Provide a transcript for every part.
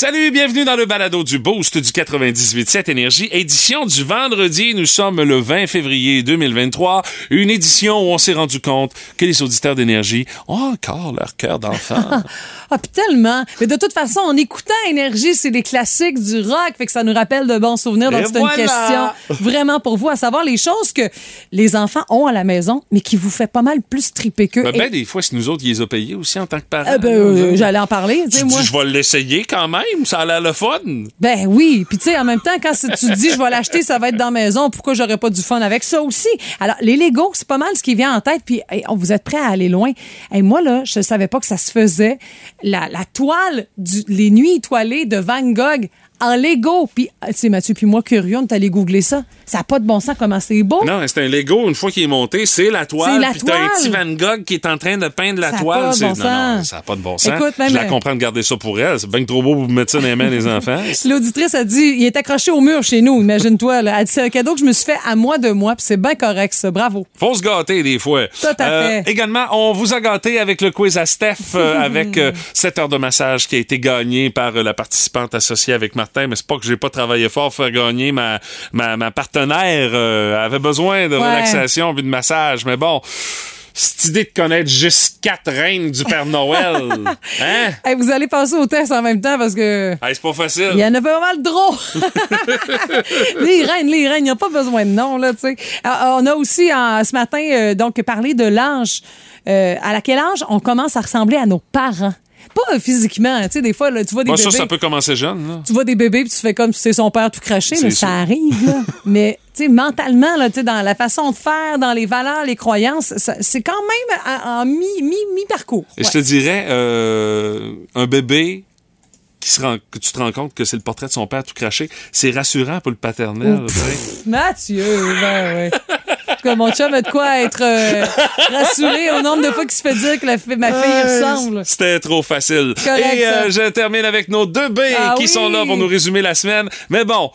Salut, bienvenue dans le balado du Boost du 98.7 Énergie, édition du vendredi. Nous sommes le 20 février 2023, une édition où on s'est rendu compte que les auditeurs d'énergie ont encore leur cœur d'enfant. ah, puis tellement. Mais de toute façon, en écoutant Énergie, c'est des classiques du rock, fait que ça nous rappelle de bons souvenirs. Donc, Et c'est voilà. une question vraiment pour vous, à savoir les choses que les enfants ont à la maison, mais qui vous fait pas mal plus triper qu'eux. ben, Et- ben, des fois, c'est nous autres qui les a payés aussi en tant que parents. Euh, ben, euh, j'allais en parler. te moi. je vais l'essayer quand même, ça a l'air le fun. Ben oui, puis tu sais en même temps quand tu te dis je vais l'acheter, ça va être dans la maison, pourquoi j'aurais pas du fun avec ça aussi? Alors les Lego, c'est pas mal ce qui vient en tête puis hey, vous êtes prêts à aller loin. Et moi là, je savais pas que ça se faisait la, toile les nuits étoilées de Van Gogh en Lego. Puis tu sais Mathieu puis moi curieux, on est allé googler ça. Ça a pas de bon sens comment c'est beau. Non, c'est un Lego, une fois qu'il est monté, c'est la toile. C'est la puis t'as un toile. petit Van Gogh qui est en train de peindre la Ça toile. pas de C'est- bon non, non, ça n'a pas de bon sens. Écoute, même- je la comprends de garder ça pour elle. C'est bien trop beau pour vous mettre ça dans les mains des enfants. L'auditrice a dit, il est accroché au mur chez nous, imagine-toi. là. Elle dit, c'est un cadeau que je me suis fait à moi de moi, puis c'est bien correct, ça. Bravo. Faut se gâter des fois. Tout à fait. également, on vous a gâté avec le quiz à Steph, euh, avec euh, 7 heures de massage qui a été gagné par euh, la participante associée avec Martin. Mais c'est pas que j'ai pas travaillé fort pour faire gagner ma, ma, ma partenaire. euh, avait besoin de Ouais. relaxation puis de massage. Mais bon, cette idée de connaître juste quatre reines du Père Noël, hein? Hey, vous allez passer au test en même temps parce que... Hey, c'est pas facile. Il y en a pas mal trop. les reines, les reines, il n'y a pas besoin de nom, là, tu sais. Ah, On a aussi, en- ce matin, euh, donc, parlé de l'âge. Euh, à quel âge on commence à ressembler à nos parents? Pas euh, physiquement, tu sais, des fois, là, tu vois des bébés... ça, ça peut commencer jeune. Là. Tu vois des bébés puis tu fais comme si c'est son père tout craché, mais ça arrive, là. mais, tu sais, mentalement, là, tu sais, dans la façon de faire, dans les valeurs, les croyances, c'est quand même en, en mi, mi, mi-parcours. Et je te dirais, euh, un bébé qui se rend, que tu te rends compte que c'est le portrait de son père tout craché, c'est rassurant pour le paternel. Mathieu, ben ouais. En tout cas, mon chum a de quoi être euh, rassuré au nombre de fois qu'il se fait dire que la fi- ma fille y ressemble. C'était trop facile. Correct, Et euh, je termine avec nos deux B Ah qui oui. sont là pour nous résumer la semaine. Mais bon.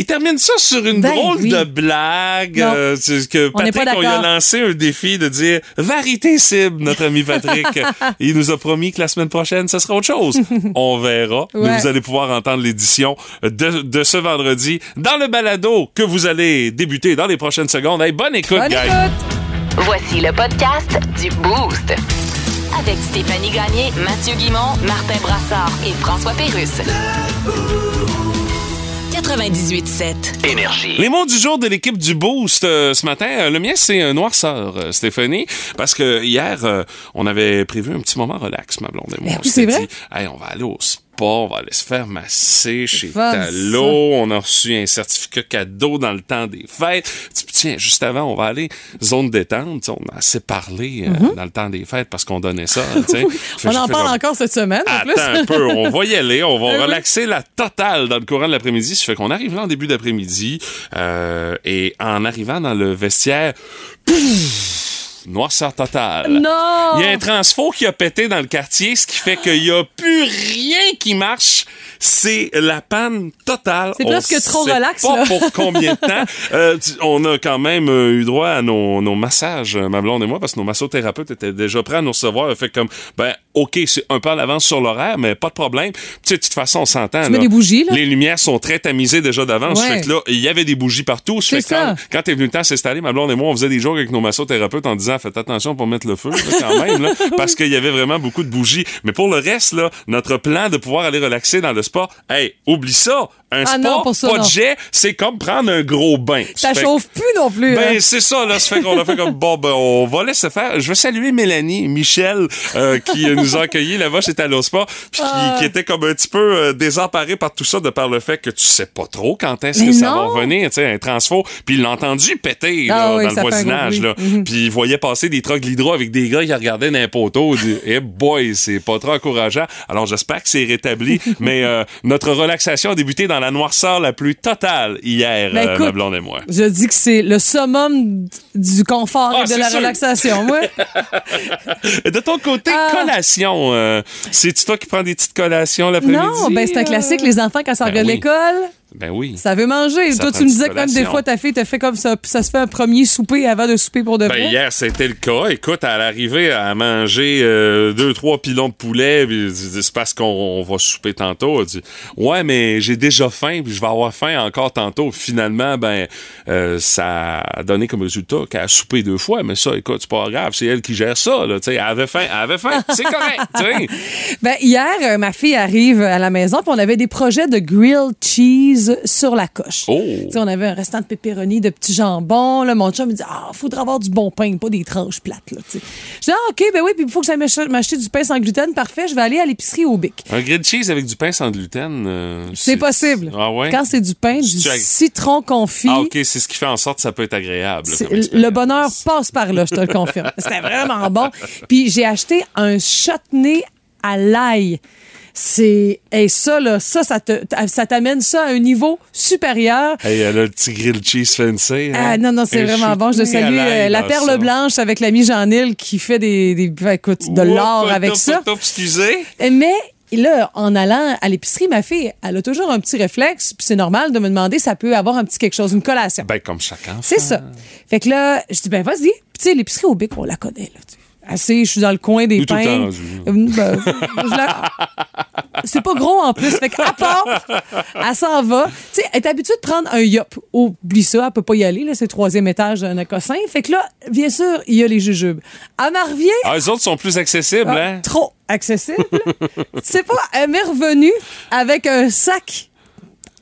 Il termine ça sur une Ben drôle oui. de blague. Euh, que Patrick, on lui a lancé un défi de dire vérité cible, notre ami Patrick. Il nous a promis que la semaine prochaine, ce sera autre chose. On verra. Mais vous allez pouvoir entendre l'édition de, de ce vendredi dans le balado que vous allez débuter dans les prochaines secondes. Hey, bonne écoute, Bonne guys. écoute! Voici le podcast du Boost. Avec Stéphanie Gagné, Mathieu Guimont, Martin Brassard et François Pérusse. 98.7. Énergie. Les mots du jour de l'équipe du Boost euh, ce matin, euh, le mien c'est un noirceur, euh, Stéphanie, parce que hier euh, on avait prévu un petit moment relax, ma blonde et moi. Ben On oui, vrai. dit, hey, on va aller au spa, on va aller se faire masser chez Talo, on a reçu un certificat cadeau dans le temps des fêtes. Tiens, juste avant, on va aller zone détente, on a assez parlé euh, dans le temps des fêtes parce qu'on donnait ça. On en parle comme, encore cette semaine, en plus. Attends un peu, on va y aller, on va oui. relaxer la totale dans le courant de l'après-midi. Ça fait qu'on arrive là en début d'après-midi euh, et en arrivant dans le vestiaire, pouf, noirceur totale. Non! Il y a un transfo qui a pété dans le quartier, ce qui fait qu'il n'y a plus rien qui marche. C'est la panne totale. C'est On presque trop relax, pas là. pour combien de temps. Euh, on a quand même euh, eu droit à nos, nos massages, euh, ma blonde et moi, parce que nos massothérapeutes étaient déjà prêts à nous recevoir. Fait comme, ben, OK, c'est un peu à l'avance sur l'horaire, mais pas de problème. Tu sais, de toute façon, on s'entend. Tu mets des bougies, là? Les lumières sont très tamisées déjà d'avance. Ouais. Fait que là, il y avait des bougies partout. Fait quand, quand t'es venu le temps s'installer, ma blonde et moi, on faisait des jours avec nos massothérapeutes en disant, faites attention pour mettre le feu, là, quand même, là, parce qu'il y avait vraiment beaucoup de bougies. Mais pour le reste, là, notre plan de pouvoir aller relaxer dans le spa, hey, oublie ça. Un Ah non, ça, pas non. de jet, c'est comme prendre un gros bain. Ça fait- chauffe plus non plus. ben, hein. c'est ça, là. Ça fait qu'on a fait comme, bon, ben, on va laisser faire. Je veux saluer Mélanie, Michel, euh, qui euh, nous a accueillis là-bas chez Talospa, puis qui, Ah. qui était comme un petit peu euh, désemparé par tout ça de par le fait que tu sais pas trop quand est-ce que ça va revenir, tu sais, un transfo. Puis il l'a entendu péter, Ah oui, dans le voisinage, là. Mhm. Puis il voyait passer des trucks l'hydro avec des gars qui regardaient dans un poteau. Eh boy, c'est pas trop encourageant. Alors j'espère que c'est rétabli, mais euh, notre relaxation a débuté dans la noirceur la plus totale hier, Ben, euh, écoute, ma blonde et moi. Je dis que c'est le summum du confort Ah, et de la sûr. relaxation. Moi, De ton côté, Ah. Euh, c'est-tu toi qui prends des petites collations l'après-midi? non, ben c'est un classique. Les enfants, quand ça Ben regarde oui. l'école, Ben oui. Ça veut manger. Ça Toi, tu me disais que même des fois, ta fille te fait comme ça. Ça se fait un premier souper avant de souper pour de vrai. Ben, hier, c'était le cas. Écoute, à l'arrivée, à manger euh, deux, trois pilons de poulet, puis c'est parce qu'on on va souper tantôt. Elle dit, ouais, mais j'ai déjà faim, puis je vais avoir faim encore tantôt. Finalement, ben, euh, ça a donné comme résultat qu'elle a soupé deux fois. Mais ça, écoute, c'est pas grave, c'est elle qui gère ça. Là, tu sais, elle avait faim, elle avait faim, c'est correct. Ben, hier, euh, ma fille arrive à la maison, puis on avait des projets de grilled cheese sur la coche. Oh. On avait un restant de pepperoni, de petits jambons. Là, mon chum me dit Ah, faudra avoir du bon pain, pas des tranches plates. Là, je dis Ah, OK, ben oui, puis il faut que j'aille m'ach- m'acheter du pain sans gluten. Parfait, je vais aller à l'épicerie au Bic. Un grilled cheese avec du pain sans gluten. euh, C'est possible. Ah ouais? Quand c'est du pain, du citron confit. Ah, OK, c'est ce qui fait en sorte que ça peut être agréable. Le bonheur passe par là, je te le confirme. C'était vraiment bon. Puis j'ai acheté un chutney à l'ail. C'est et ça là, ça ça te ça t'amène ça à un niveau supérieur. Hey, elle a le petit grilled cheese fancy. hein? Ah non non, c'est vraiment bon, je salue euh, la perle ça. blanche avec l'ami Jean-Nil qui fait des, des ben, écoute de l'or avec ça. excusez. Mais là, en allant à l'épicerie, ma fille, elle a toujours un petit réflexe, puis c'est normal de me demander ça peut avoir un petit quelque chose, une collation. Ben, comme chacun. C'est ça. Fait que là, je dis, ben vas-y. Puis tu sais, l'épicerie au Bic, on la connaît, là. tu. Assez, je suis dans le coin des rendu. Euh, ben, la- C'est pas gros en plus. Fait qu'à part, elle s'en va. Tu sais, elle est habituée de prendre un yop. Oublie ça, elle peut pas y aller, là. C'est le troisième étage d'un cossin. Fait que là, bien sûr, il y a les jujubes. Elle m'en revient. Ah, les autres sont plus accessibles, Ah, hein? Trop accessible. C'est pas, elle m'est revenue avec un sac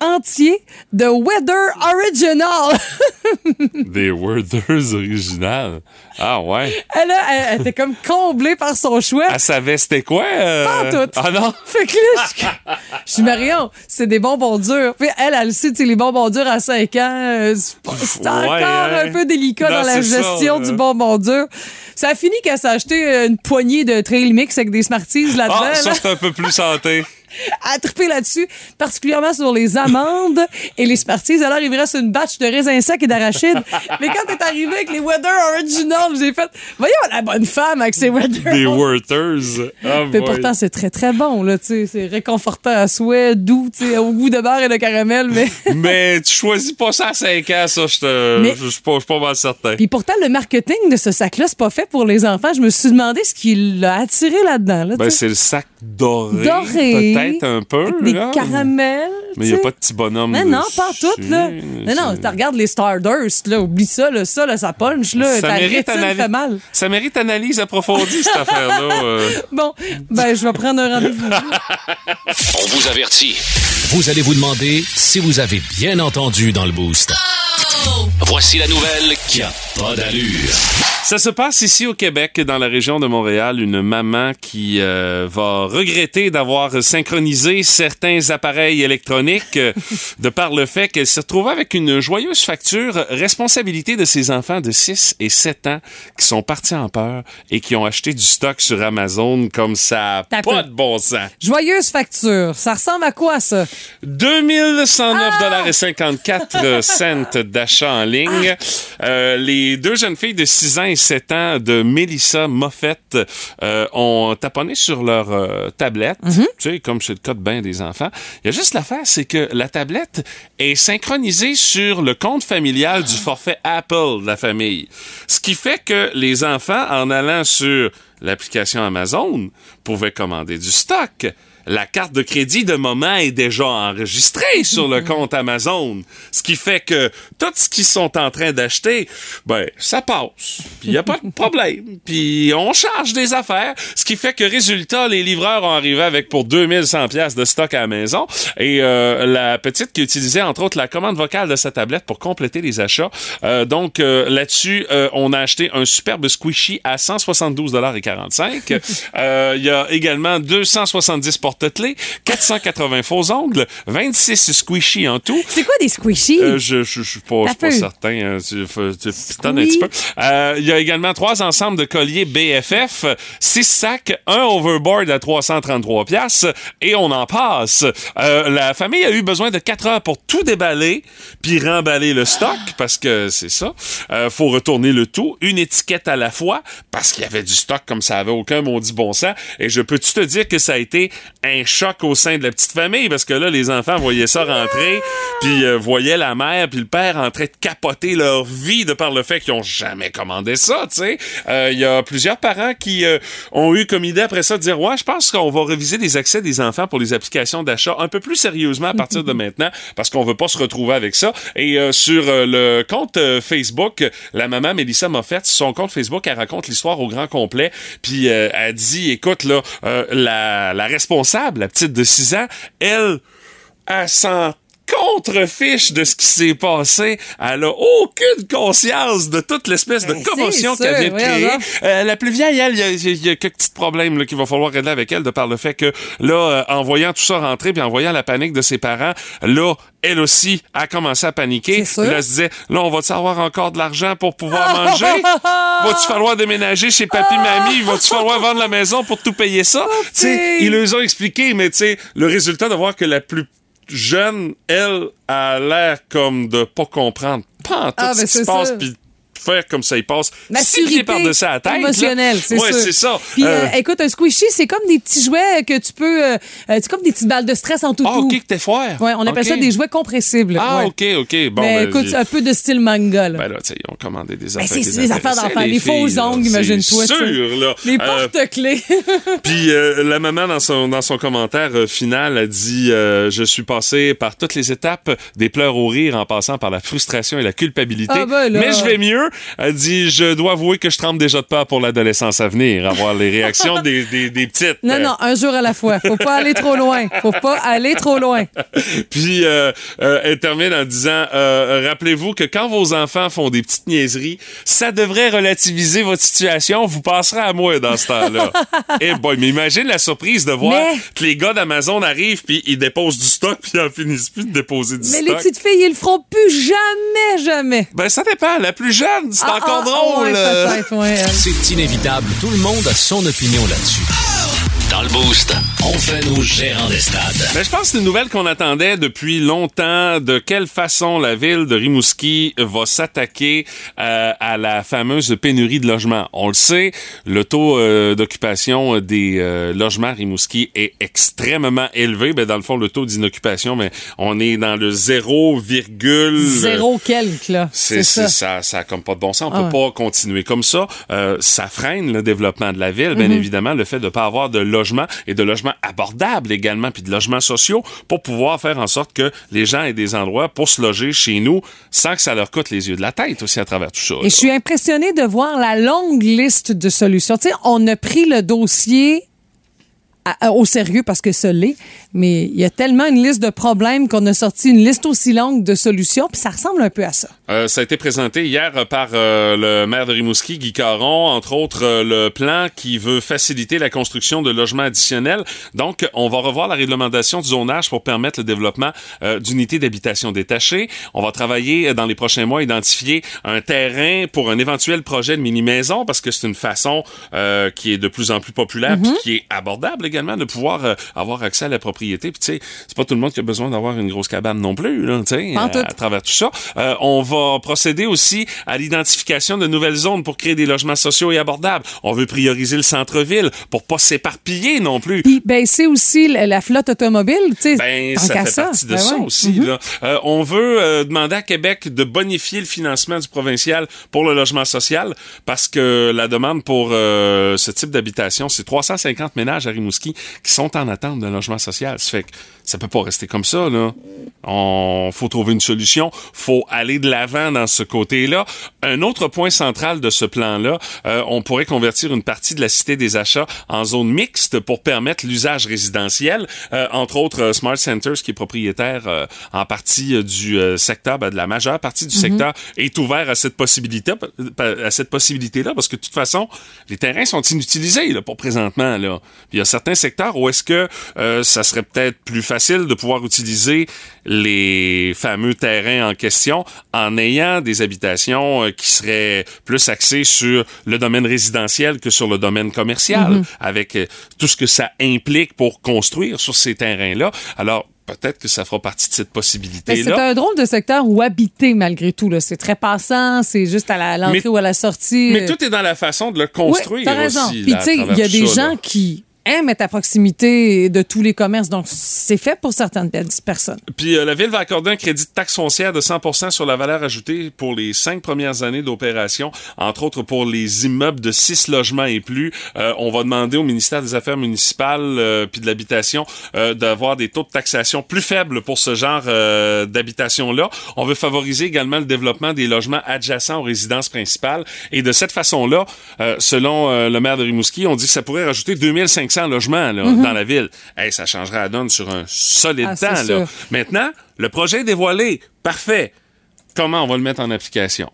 entier de Weather Original. Des Worders originales. Ah, ouais. Elle, a- elle, elle était comme comblée par son choix. Elle savait c'était quoi? euh? Pas tout. Ah, non? Fait que là, je, suis Marion, c'est des bonbons durs. Puis elle, elle sait, les bonbons durs à 5 ans, euh, c'est Ouais, encore hein. un peu délicat Non, dans la ça, gestion là. du bonbon dur. Ça a fini qu'elle s'est acheté une poignée de trail mix avec des Smarties là-dedans. Ah, ça, là. c'est un peu plus santé. A trippé là-dessus, particulièrement sur les amandes et les Smarties. Alors, il me reste une batch de raisins secs et d'arachides. Mais quand t'es arrivé avec les Weather Original, j'ai fait, voyons la bonne femme avec ses Weather Des Worders. Ah, mais boy. pourtant, c'est très, très bon, là, tu sais. C'est réconfortant à souhait, doux, tu sais, au goût de beurre et de caramel, mais... Mais tu choisis pas ça à 5 ans, ça, je te- suis pas, mal certain. Puis pourtant, le marketing de ce sac-là, c'est pas fait pour les enfants. Je me suis demandé ce qui l'a attiré là-dedans, là, Ben, c'est le sac doré. Doré. Peut-être un peu. Avec des là. caramels. Mais il n'y a pas de petit bonhomme. Mais non, pas tout, là. Non, non, tu regardes les Stardust, là, oublie ça, là, ça, là, ça punch, là, Ça ta mérite, analyse- fait mal. ça mérite analyse approfondie, cette affaire-là. euh. Bon, ben, je vais prendre un rendez-vous. On vous avertit. Vous allez vous demander si vous avez bien entendu dans le boost. Voici la nouvelle qui a pas d'allure. Ça se passe ici au Québec, dans la région de Montréal, une maman qui euh, va regretter d'avoir synchronisé certains appareils électroniques euh, de par le fait qu'elle s'est retrouvée avec une joyeuse facture responsabilité de ses enfants de 6 et 7 ans qui sont partis en peur et qui ont acheté du stock sur Amazon comme ça a pas peu. de bon sens. Joyeuse facture. Ça ressemble à quoi, ça? 2109 dollars et 54 cents d'achat en ligne. Euh, les deux jeunes filles de 6 ans et 7 ans de Melissa Moffett euh, ont taponné sur leur euh, tablette, tu sais, comme c'est le cas de bien des enfants. Il y a juste l'affaire, c'est que la tablette est synchronisée sur le compte familial du forfait Apple de la famille. Ce qui fait que les enfants, en allant sur l'application Amazon, pouvaient commander du stock la carte de crédit de moment est déjà enregistrée sur le compte Amazon. Ce qui fait que tout ce qu'ils sont en train d'acheter, ben, ça passe. Puis il n'y a pas de problème. Puis on charge des affaires. Ce qui fait que, résultat, les livreurs ont arrivé avec pour 2100 pièces de stock à la maison. Et euh, la petite qui utilisait, entre autres, la commande vocale de sa tablette pour compléter les achats. Euh, donc, euh, là-dessus, euh, on a acheté un superbe squishy à 172,45 Euh, Il y a également 270 porte-clés, 480 faux ongles, 26 squishy en tout. C'est quoi des squishies? Euh, je, je, je suis pas, je suis pas certain. Hein, tu, tu un petit peu. Euh, Il y a également trois ensembles de colliers BFF, six sacs, un overboard à 333 pièces et on en passe. Euh, la famille a eu besoin de quatre heures pour tout déballer puis remballer le stock parce que c'est ça. Euh, faut retourner le tout, une étiquette à la fois parce qu'il y avait du stock comme ça avait aucun maudit bon sens. Et je peux-tu te dire que ça a été un choc au sein de la petite famille parce que là, les enfants voyaient ça rentrer, puis euh, voyaient la mère puis le père en train de capoter leur vie de par le fait qu'ils ont jamais commandé ça, tu sais. Euh, Il y a plusieurs parents qui euh, ont eu comme idée après ça de dire, ouais, je pense qu'on va réviser les accès des enfants pour les applications d'achat un peu plus sérieusement à partir de maintenant parce qu'on veut pas se retrouver avec ça. Et euh, sur euh, le compte Facebook, la maman Mélissa Moffett, son compte Facebook, elle raconte l'histoire au grand complet. Puis euh, elle dit, écoute, là, euh, la, la responsable, la petite de 6 ans, elle, elle s'en contrefiche de ce qui s'est passé. Elle a aucune conscience de toute l'espèce de Ben, commotion qu'elle vient de créer. Euh, la plus vieille, elle, il y y a quelques petits problèmes qu'il va falloir régler avec elle de par le fait que là, euh, en voyant tout ça rentrer puis en voyant la panique de ses parents, là, elle aussi a commencé à paniquer. Elle se disait, là, on va-tu avoir encore de l'argent pour pouvoir manger? Va-tu falloir déménager chez papy, mamie? Va-tu falloir vendre la maison pour tout payer ça? Tu sais, ils leur ont expliqué, mais tu sais, le résultat de voir que la plus jeune, elle, a l'air comme de pas comprendre pas en tout Ah, ce ben, qui se passe, puis faire comme ça, il passe six par-dessus la tête. là. émotionnelle, c'est ouais, c'est ça. Puis, Euh, euh, écoute, un squishy, c'est comme des petits jouets que tu peux... euh, c'est comme des petites balles de stress en tout ah, OK, que t'es foire. Ouais, on appelle ça des jouets compressibles. Ah, ouais. OK, OK. Bon, Mais ben, écoute, un peu de style manga, là. Ben là, tu sais, ils ont commandé des Ben, affaires. des c'est des affaires d'enfants, les des faux ongles, imagine-toi, sûr, là. Les porte-clés. Puis la maman, dans son, dans son commentaire final, a dit Je suis passé par toutes les étapes, des pleurs au rire, en passant par la frustration et la culpabilité. Ah, ben là. Mais je vais mieux. Elle dit Je dois avouer que je tremble déjà de peur pour l'adolescence à venir, à voir les réactions des, des, des petites. Non, non, un jour à la fois. Faut pas aller trop loin. Faut pas aller trop loin. Puis euh, euh, elle termine en disant euh, rappelez-vous que quand vos enfants font des petites niaiseries, ça devrait relativiser votre situation. Vous passerez à moi dans ce temps-là. Eh boy, mais imagine la surprise de voir Mais- que les gars d'Amazon arrivent puis ils déposent du stock puis ils en finissent plus de déposer du Mais les stock. petites filles, ils le feront plus jamais, jamais. Ben ça dépend. La plus jeune, c'est Ah, encore ah, drôle. ouais, euh. C'est inévitable, tout le monde a son opinion là-dessus. Dans le boost, on fait nos gérants des stades. Ben, je pense que c'est une nouvelle qu'on attendait depuis longtemps. De quelle façon la ville de Rimouski va s'attaquer euh, à la fameuse pénurie de logements? On le sait, le taux euh, d'occupation des euh, logements à Rimouski est extrêmement élevé. Ben, dans le fond, le taux d'inoccupation, mais on est dans le 0, Zéro quelque, là. c'est C'est ça. ça. ça, a comme pas de bon sens. On Ah peut pas continuer comme ça. Euh, ça freine le développement de la ville, bien évidemment, le fait de pas avoir de et de logements abordables également, puis de logements sociaux pour pouvoir faire en sorte que les gens aient des endroits pour se loger chez nous sans que ça leur coûte les yeux de la tête aussi à travers tout ça. Et je suis impressionnée de voir la longue liste de solutions. Tu sais, on a pris le dossier à- au sérieux parce que ça l'est, mais il y a tellement une liste de problèmes qu'on a sorti une liste aussi longue de solutions, puis ça ressemble un peu à ça. Euh, ça a été présenté hier euh, par euh, le maire de Rimouski, Guy Caron, entre autres euh, le plan qui veut faciliter la construction de logements additionnels. Donc, on va revoir la réglementation du zonage pour permettre le développement d'unités d'habitation détachées. On va travailler dans les prochains mois à identifier un terrain pour un éventuel projet de mini-maison parce que c'est une façon euh, qui est de plus en plus populaire puis qui est abordable également de pouvoir euh, avoir accès à la propriété. Puis tu sais, c'est pas tout le monde qui a besoin d'avoir une grosse cabane non plus, là, tu sais, en à- travers tout ça. Euh, on va procéder aussi à l'identification de nouvelles zones pour créer des logements sociaux et abordables. On veut prioriser le centre-ville pour pas s'éparpiller non plus. Puis baisser aussi la, la flotte automobile, tu sais. Ben, ça fait partie de Ben ça ouais. aussi. là. Euh, on veut euh, demander à Québec de bonifier le financement du provincial pour le logement social parce que la demande pour euh, ce type d'habitation, c'est 350 ménages à Rimouski qui sont en attente d'un logement social. Ça fait que ça peut pas rester comme ça. Là. On faut trouver une solution. faut aller de l'avant dans ce côté-là. Un autre point central de ce plan-là, euh, on pourrait convertir une partie de la Cité des Achats en zone mixte pour permettre l'usage résidentiel. Euh, entre autres, euh, Smart Centers, qui est propriétaire euh, en partie du secteur, ben, de la majeure partie du secteur, est ouvert à cette possibilité, à cette possibilité-là, parce que de toute façon, les terrains sont inutilisés là, pour présentement. Là. Il y a certains secteurs où est-ce que euh, ça serait peut-être plus facile de pouvoir utiliser les fameux terrains en question en ayant des habitations euh, qui seraient plus axées sur le domaine résidentiel que sur le domaine commercial, avec euh, tout ce que ça implique pour construire sur ces terrains-là? Alors, peut-être que ça fera partie de cette Mais c'est possibilité-là. un drôle de secteur où habiter malgré tout. là. C'est très passant, c'est juste à l'entrée ou à la sortie. Mais tout est dans la façon de le Oui, construire t'as raison. aussi. Puis tu sais, il y a des gens là. qui aiment à proximité de tous les commerces. Donc, c'est fait pour certaines personnes. Puis euh, la ville va accorder un crédit de taxe foncière de 100% sur la valeur ajoutée pour les cinq premières années d'opération, entre autres pour les immeubles de six logements et plus. Euh, on va demander au ministère des Affaires municipales euh, puis de l'habitation euh, d'avoir des taux de taxation plus faibles pour ce genre euh, d'habitation-là. On veut favoriser également le développement des logements adjacents aux résidences principales. Et de cette façon-là, euh, selon le maire de Rimouski, on dit que ça pourrait rajouter 2500 logements là, dans la ville. Hey, ça changerait la donne sur un solide Ah, temps. Là. Maintenant, le projet est dévoilé. Parfait. Comment on va le mettre en application?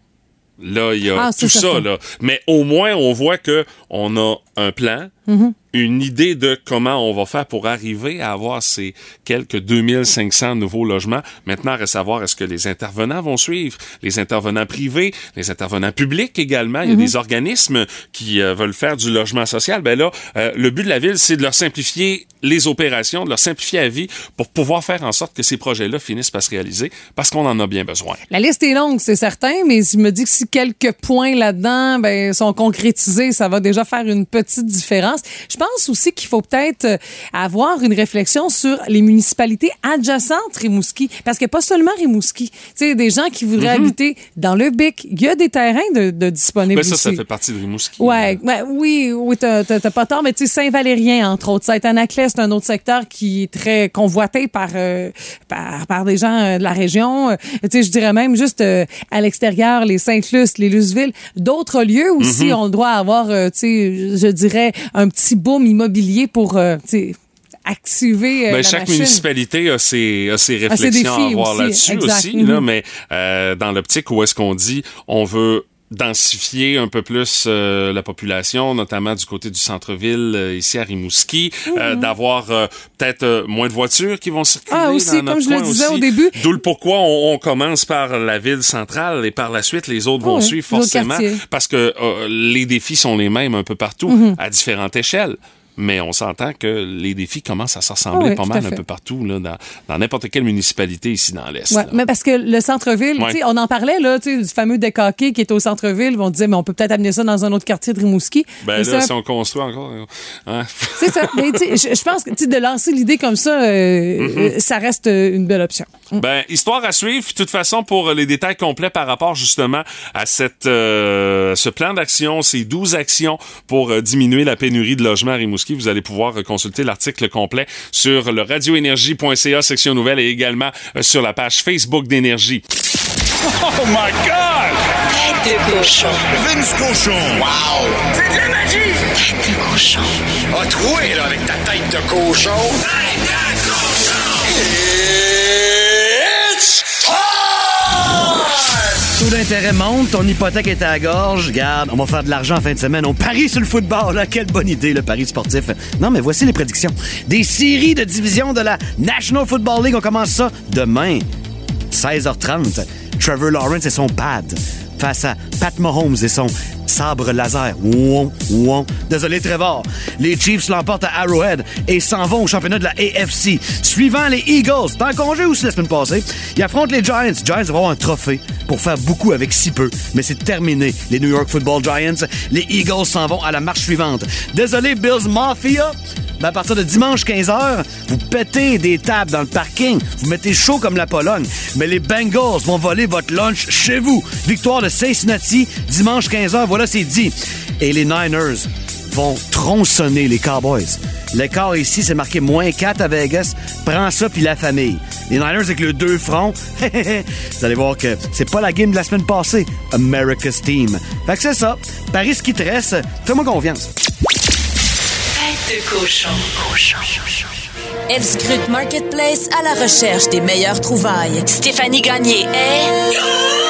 Là, il y a Ah, tout ça, là. Mais au moins, on voit que on a un plan, Mm-hmm. Une idée de comment on va faire pour arriver à avoir ces quelques 2500 nouveaux logements. Maintenant, à savoir, est-ce que les intervenants vont suivre? Les intervenants privés, les intervenants publics également. Il y a des organismes qui euh, veulent faire du logement social. Ben là, euh, le but de la ville, c'est de leur simplifier les opérations, de leur simplifier la vie pour pouvoir faire en sorte que ces projets-là finissent par se réaliser parce qu'on en a bien besoin. La liste est longue, c'est certain, mais je me dis que si quelques points là-dedans ben, sont concrétisés, ça va déjà faire une petite différence. Je pense aussi qu'il faut peut-être euh, avoir une réflexion sur les municipalités adjacentes Rimouski, parce qu'il n'y a pas seulement Rimouski. Tu sais, des gens qui voudraient habiter dans le Bic, il y a des terrains de, de disponibles Mais Ben, ça, ça fait partie de Rimouski. Ouais, oui, oui, t'as pas tort, mais tu sais, Saint-Valérien, entre autres. Saint-Anaclet, c'est un autre secteur qui est très convoité par, euh, par, par des gens euh, de la région. Tu sais, je dirais même juste euh, à l'extérieur, les Saint-Luce, les Luceville. D'autres lieux aussi Mm-hmm. ont le droit à avoir, euh, tu sais, je dirais, un petit boom immobilier pour, euh, activer euh, Ben, la chaque machine. municipalité a ses, a ses A ses réflexions défis à avoir là-dessus aussi, Mhm. là, mais euh, dans l'optique où est-ce qu'on dit on veut densifier un peu plus euh, la population, notamment du côté du centre-ville euh, ici à Rimouski, euh, d'avoir euh, peut-être euh, moins de voitures qui vont circuler Mhm. Ah, aussi, dans comme je le disais aussi. au début. D'où le pourquoi on, on commence par la ville centrale et par la suite les autres vont oui, suivre forcément parce que euh, les défis sont les mêmes un peu partout Mhm. à différentes échelles. Mais on s'entend que les défis commencent à se ressembler Ah oui, pas mal un peu partout, là, dans n'importe quelle municipalité ici dans l'Est. Ouais, mais parce que le centre-ville, Ouais. on en parlait là, du fameux décaqué qui est au centre-ville. On disait, mais on peut peut-être amener ça dans un autre quartier de Rimouski. Ben là, c'est si on construit encore... hein. c'est ça. Mais je pense que de lancer l'idée comme ça, euh, Mm-hmm. euh, ça reste euh, une belle option. Ben, histoire à suivre. De toute façon, pour les détails complets par rapport justement à cette, euh, ce plan d'action, ces 12 actions pour diminuer la pénurie de logements à Rimouski, vous allez pouvoir consulter l'article complet sur le radioénergie.ca section nouvelle et également euh, sur la page Facebook d'Énergie. Oh my God! Tête de cochon. Vince cochon! Wow! C'est de la magie! Tête de cochon. A troué, là, avec ta tête de cochon! Tête de cochon! It's time! D'intérêt monte, ton hypothèque est à la gorge. Regarde, on va faire de l'argent en fin de semaine. On parie sur le football. Là. Quelle bonne idée, le pari sportif. Non, mais voici les prédictions. Des séries de division de la National Football League. On commence ça demain, 16h30. Trevor Lawrence et son pad face à Pat Mahomes et son sabre laser. Ouon, ouon. Désolé, Trevor. Les Chiefs l'emportent à Arrowhead et s'en vont au championnat de la AFC. Suivant les Eagles, t'es en congé aussi la semaine passée, ils affrontent les Giants. Giants vont avoir un trophée pour faire beaucoup avec si peu. Mais c'est terminé, les New York Football Giants. Les Eagles s'en vont à la marche suivante. Désolé, Bills Mafia. Ben, à partir de dimanche 15h, vous pétez des tables dans le parking. Vous mettez chaud comme la Pologne. Mais les Bengals vont voler votre lunch chez vous. Victoire de Cincinnati, dimanche 15h, voilà c'est dit. Et les Niners vont tronçonner les Cowboys. L'écart ici, c'est marqué moins 4 à Vegas. Prends ça puis la famille. Les Niners avec le deux fronts. Vous allez voir que c'est pas la game de la semaine passée. America's Team. Fait que c'est ça. Paris, ce qui te reste, fais-moi confiance. Tête de cochon. Cochon. Elle scrute Marketplace à la recherche des meilleures trouvailles. Stéphanie Gagné est...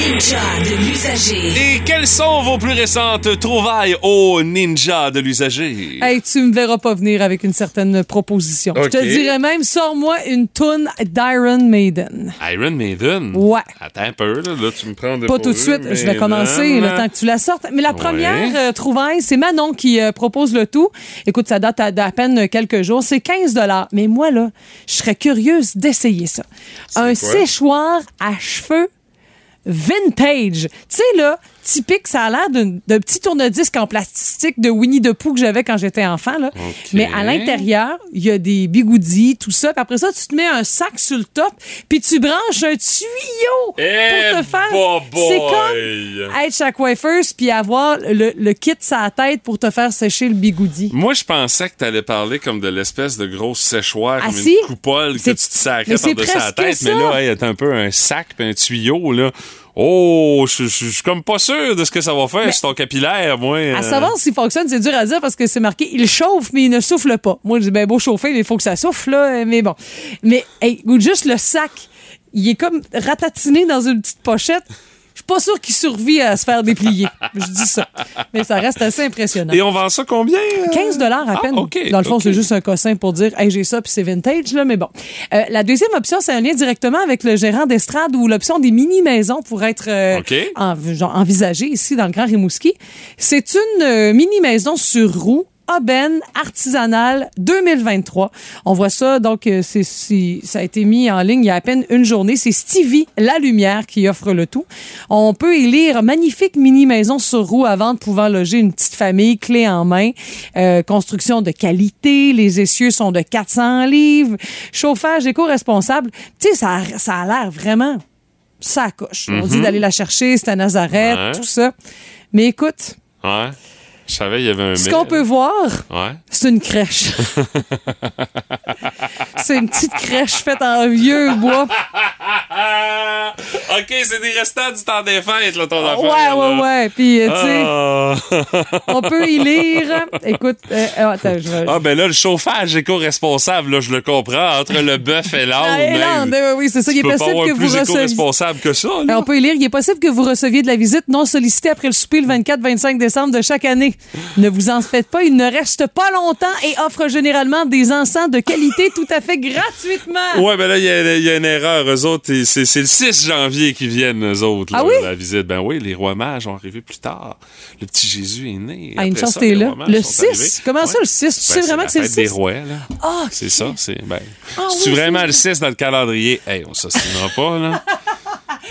Ninja de l'usager. Et quelles sont vos plus récentes trouvailles au ninja de l'usager? Hey, tu me verras pas venir avec une certaine proposition. Je te dirais même, sors-moi une toune d'Iron Maiden. Iron Maiden? Ouais. Attends un peu, là, Là, tu me prends de Pas tout de suite, je vais commencer le temps que tu la sortes. Mais la première euh, trouvaille, c'est Manon qui euh, propose le tout. Écoute, ça date à, d'à peine quelques jours. C'est 15 Mais moi, là, je serais curieuse d'essayer ça. Un séchoir à cheveux vintage. Tu sais, là, typique. Ça a l'air d'un petit tourne-disque en plastique de Winnie the Pooh que j'avais quand j'étais enfant. Là. Mais à l'intérieur, il y a des bigoudis, tout ça. Puis après ça, tu te mets un sac sur le top, puis tu branches un tuyau Eh, pour te faire. C'est comme être chez Coiffeuse puis avoir le, le kit sa tête pour te faire sécher le bigoudi. Moi, je pensais que t'allais parler comme de l'espèce de grosse séchoir, Ah, comme si? une coupole que tu te sacrais par-dessus la tête. Mais là, il y a un peu un sac puis un tuyau, là. Oh, je suis comme pas sûr de ce que ça va faire sur ton capillaire, moi. À euh. savoir s'il fonctionne, c'est dur à dire parce que c'est marqué il chauffe, mais il ne souffle pas. Moi, je dis, ben, beau chauffer, mais il faut que ça souffle, là. Mais bon. Mais, hey, juste le sac, il est comme ratatiné dans une petite pochette. Je suis pas sûr qu'il survit à se faire déplier. Je dis ça. Mais ça reste assez impressionnant. Et on vend ça combien? euh? 15 dollars à Ah, peine. OK, Dans le fond, c'est juste un cossin pour dire hey, j'ai ça puis c'est vintage là, mais bon. Euh, la deuxième option, c'est un lien directement avec le gérant d'estrade ou l'option des mini maisons pour être euh, OK. en- genre, envisagée ici dans le Grand Rimouski. C'est une euh, mini maison sur roue Aubaine artisanale 2023. On voit ça, donc euh, c'est, ça a été mis en ligne il y a à peine une journée. C'est Stevie La Lumière qui offre le tout. On peut y lire magnifique mini maison sur roue à vendre pouvant loger une petite famille clé en main. Euh, construction de qualité, les essieux sont de 400 livres, chauffage éco-responsable. Tu sais, ça, a- ça a l'air vraiment ça coche. On dit d'aller la chercher, c'est à Nazareth, Ouais. tout ça. Mais écoute, Ouais. Je savais, il y avait un. ce qu'on peut voir, Ouais. c'est une crèche. c'est une petite crèche faite en vieux bois. OK, c'est des restants du temps des fêtes, là, ton affaire. Ouais, ouais, là. ouais. Puis, euh, tu sais, Ah. on peut y lire. Écoute, euh, euh, attends, je vais. Ah, ben là, le chauffage éco-responsable, là, je le comprends, entre le bœuf et l'âne. Ah, l'Inde, oui, oui, c'est ça. Il est possible que vous receviez. éco-responsable que ça, Ben, là. on peut y lire. Il est possible que vous receviez de la visite non sollicitée après le souper le 24-25 décembre de chaque année. Ne vous en faites pas, il ne reste pas longtemps et offre généralement des encens de qualité tout à fait gratuitement. Ouais, ben là, il y, a- il y a une erreur. Eux autres, c'est le 6 janvier qu'ils viennent, eux autres, là, Ah oui? la visite. Ben oui, les rois mages ont arrivé plus tard. Le petit Jésus est né. Ah, une chance t'es là. Le sont arrivés. 6? Comment ça, le 6? Tu Ben, sais vraiment la que c'est le fête des 6? rois, là. Ah, C'est ça, c'est ben. Ah oui, vraiment le 6 dans le calendrier? Hey, on s'ostinera pas, là.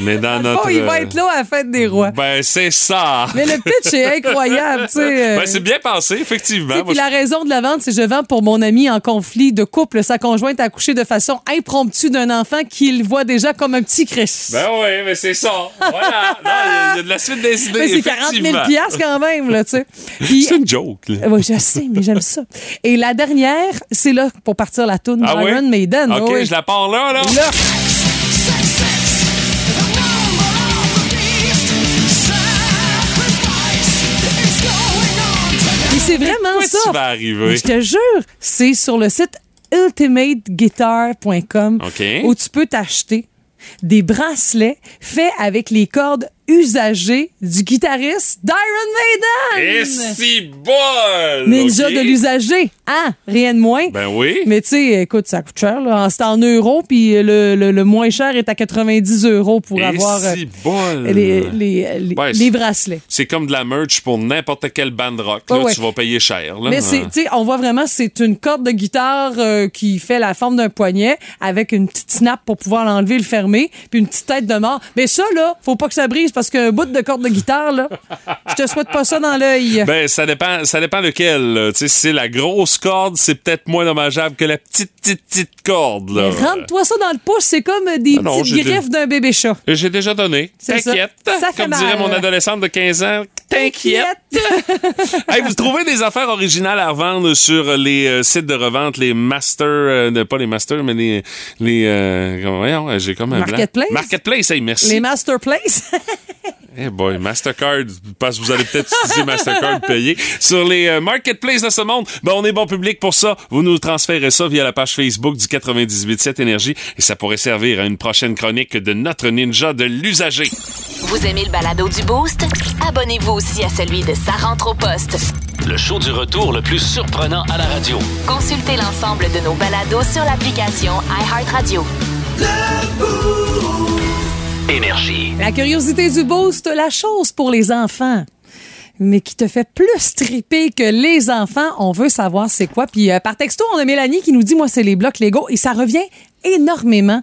Mais dans notre. Oh, il va euh, être là à la fête des rois. Ben, c'est ça. Mais le pitch est incroyable, tu sais. euh, Ben, c'est bien pensé, effectivement. Puis la raison de la vente, c'est je vends pour mon ami en conflit de couple. Sa conjointe a accouché de façon impromptue d'un enfant qu'il voit déjà comme un petit Christ. Ben oui, mais c'est ça. Voilà. Il y a- de la suite des idées. Mais c'est 40 000 effectivement. piastres quand même, là, tu sais. C'est une joke, là. Oui, je sais, mais j'aime ça. Et la dernière, c'est là pour partir la toune Ah oui? d'Iron Maiden. OK, oui. je la pars là, là. Là. Vraiment ça. tu vas arriver? Je te jure, c'est sur le site ultimateguitar.com où tu peux t'acheter des bracelets faits avec les cordes usagées du guitariste d'Iron Maiden. Et si bol! Ninja de l'usager. Hein? Rien de moins. Ben oui. Mais tu sais, écoute, ça coûte cher. C'est en euros, puis le, le- le moins cher est à 90 euros pour Et avoir euh, si bol! les, les, les- les bracelets. C'est comme de la merch pour n'importe quelle bande rock. Là, Ouais, ouais. Tu vas payer cher. Là. Mais c'est, tu sais, on voit vraiment, c'est une corde de guitare euh, qui fait la forme d'un poignet avec une petite snap pour pouvoir l'enlever, le fermer, puis une petite tête de mort. Mais ça, là, faut pas que ça brise parce qu'un bout de corde de guitare, là, je te souhaite pas ça dans l'œil. Ben, ça dépend, ça dépend lequel. si c'est la grosse corde, c'est peut-être moins dommageable que la petite, petite, petite corde. Là. Rentre-toi ça dans le pouce, c'est comme des Ah non, petites griffes d'un bébé chat. J'ai déjà donné. T'inquiète. Comme dirait mal. mon adolescente de 15 ans, t'inquiète. Hey, vous trouvez des affaires originales à revendre sur les euh, sites de revente, les masters, euh, pas les masters, mais les, les, euh, j'ai comme un blanc. Marketplace? Marketplace, hey, merci. Les Masterplace. Eh boy, Mastercard, parce que vous allez peut-être utiliser Mastercard payé. Sur les euh, marketplaces de ce monde, ben on est bon public pour ça. Vous nous transférez ça via la page Facebook du 98.7 Énergie et ça pourrait servir à une prochaine chronique de notre ninja de l'usager. Vous aimez le balado du Boost? Abonnez-vous aussi à celui de Sa rentre au poste. Le show du retour le plus surprenant à la radio. Consultez l'ensemble de nos balados sur l'application iHeartRadio. Énergie. La curiosité du boost, la chose pour les enfants. Mais qui te fait plus triper que les enfants, on veut savoir c'est quoi. Puis euh, par texto, on a Mélanie qui nous dit moi c'est les blocs Lego et ça revient énormément.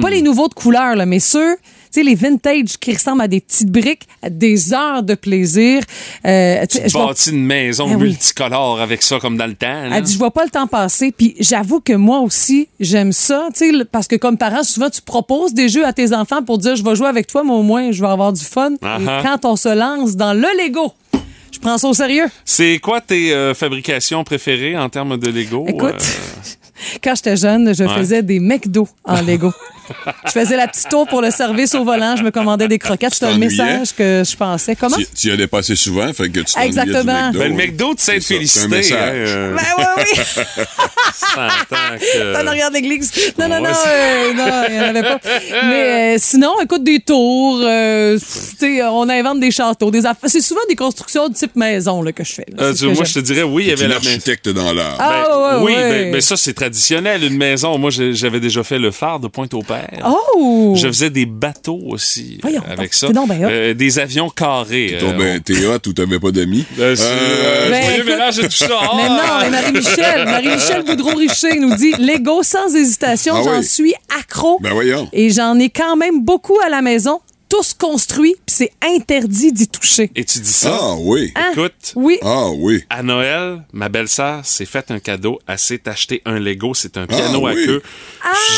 Pas les nouveaux de couleur là, mais ceux Tu sais, les vintage qui ressemblent à des petites briques, à des heures de plaisir. Euh, tu vois- bâtis une maison Ah oui. multicolore avec ça comme dans le temps. là. Elle dit, je vois pas le temps passer. Puis j'avoue que moi aussi, j'aime ça. Tu sais, le- parce que comme parent, souvent, tu proposes des jeux à tes enfants pour dire, je vais jouer avec toi, mais au moins, je vais avoir du fun. Et ah. quand on se lance dans le Lego, je prends ça au sérieux. C'est quoi tes euh, fabrications préférées en termes de Lego? Écoute, Euh, quand j'étais jeune, je Ouais. faisais des McDo en Lego. Je faisais la petite tour pour le service au volant. Je me commandais des croquettes. C'était un message que je pensais. Comment? Tu, tu y allais passer souvent, fait que tu t'ennuyais du Exactement. McDo. ben, le McDo de C'est Sainte-Félicité. c'est un message. hein, euh, Ben oui, oui. que- T'en arrière de l'église. Non, non, non, c'est- euh, non, il n'y en avait pas. Mais euh, sinon, écoute, des tours, euh, sais, on invente des châteaux, des affaires. C'est souvent des constructions de type maison là, que je fais. là. Euh, C'est ce tu- que moi, je te dirais, oui, il y avait l'architecte dans l'art. Ah, Ben, ouais, oui, ouais. ben, ben ça, c'est traditionnel, une maison. Moi, j'avais déjà fait le phare de Pointe-au-Père. Oh! Je faisais des bateaux aussi Voyons avec ça. donc ben. Euh, des avions carrés. T'es euh, ben, t'es hot ou t'avais pas d'amis? Euh, c'est, euh, Ben, mélange tout ça. Mais non, mais Marie-Michel, Marie-Michel Boudreau-Richer nous dit Lego sans hésitation, Ah j'en oui. suis accro. Ben voyons. Et j'en ai quand même beaucoup à la maison, tous construits, puis c'est interdit d'y toucher. Et tu dis ça? Ah oui. Hein? Écoute, Oui. Ah oui. à Noël, ma belle-sœur s'est fait un cadeau. Elle s'est acheté un Lego. C'est un piano Ah, à oui. queue.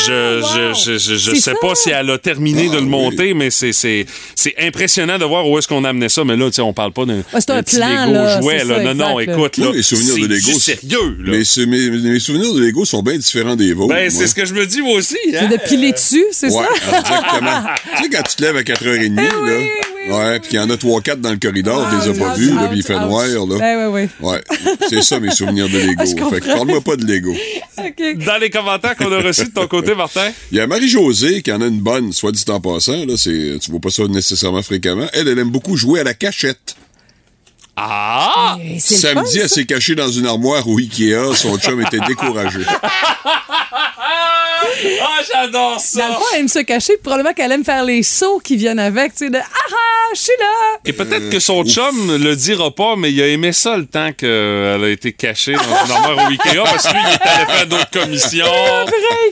je wow. je, je, je, je C'est sais ça. pas si elle a terminé Ah, de le oui. monter, mais c'est, c'est, c'est impressionnant de voir où est-ce qu'on amenait ça. Mais là, tu sais, on parle pas d'un, c'est un d'un petit plan, Lego là, jouet. c'est Là. ça, non, non, exact, écoute, là, mes souvenirs c'est de Lego. du c'est- sérieux, là. Mais c'est- mes, mes souvenirs de Lego sont bien différents des vôtres. Ben, moi. c'est ce que je me dis, moi aussi. C'est Hein? de piler dessus, c'est Ouais, ça? exactement. tu sais, quand tu te lèves à 4h30, là. oui, oui, ouais, puis qu'il y en a 3-4 dans le corridor, Ah, tu les as pas vus, là, puis il fait noir, là. Ben, oui, oui. Ouais, c'est ça mes souvenirs de Lego. Ah, je fait que parle-moi pas de Lego. Dans les commentaires qu'on a reçus de ton côté, Martin. Il y a Marie-Josée qui en a une bonne, soit dit en passant, là, c'est, tu vois pas ça nécessairement fréquemment. Elle, elle aime beaucoup jouer à la cachette. Ah! Fun, Samedi, elle s'est cachée dans une armoire au Ikea, son chum était découragé. Ah, j'adore Dans le ça! fond, elle aime se cacher, puis probablement qu'elle aime faire les sauts qui viennent avec, tu sais, de Ah ah, je suis là! Et peut-être que son chum le dira pas, mais il a aimé ça le temps qu'elle a été cachée dans une armoire au Ikea parce que lui, il était allé faire d'autres commissions.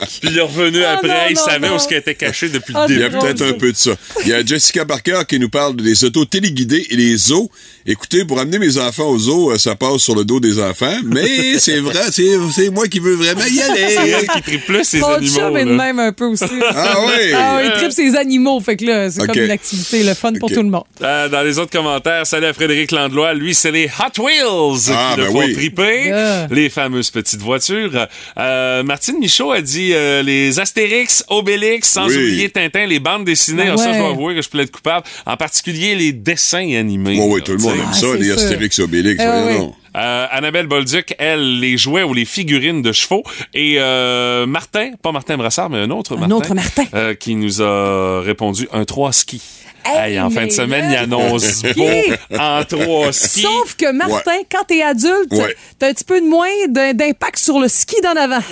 Puis il est revenu Ah, après, non, il non, savait non. où ce qu'elle était cachée depuis Ah, le Il y début. a peut-être un peu de ça. Il y a Jessica Barker qui nous parle des autos téléguidées et les zoos. Écoutez, pour amener mes enfants aux zoos, euh, ça passe sur le dos des enfants, mais c'est vrai, c'est, c'est moi qui veux vraiment y C'est aller. elle qui tripe plus ses Mon animaux. chum est de même un peu aussi. Ah oui? Ah, il tripe ses animaux, fait que là, c'est comme une activité, le fun pour tout le monde. Euh, dans les autres commentaires, salut à Frédéric Landlois. Lui, c'est les Hot Wheels Ah, qui le ben font oui. triper. Yeah. Les fameuses petites voitures. Euh, Martine Michaud a dit euh, les Astérix, Obélix, sans Oui. oublier Tintin, les bandes dessinées. Ben Ah, Ça, ouais. je dois avouer que je plaide coupable. En particulier les dessins animés. Oui, oui, tout le monde. Aime Ah, ça, les. Astérix et Obélix. Eh. Euh, Annabelle Bolduc, elle, les jouets ou les figurines de chevaux. Et euh, Martin, pas Martin Brassard, mais un autre Martin. autre Martin. euh, qui nous a répondu un 3 ski. Hey, Hey, en fin de semaine, il annonce beau en 3 skis. Sauf que Martin, quand t'es adulte, Ouais. t'as un petit peu de moins d'impact sur le ski d'en avant.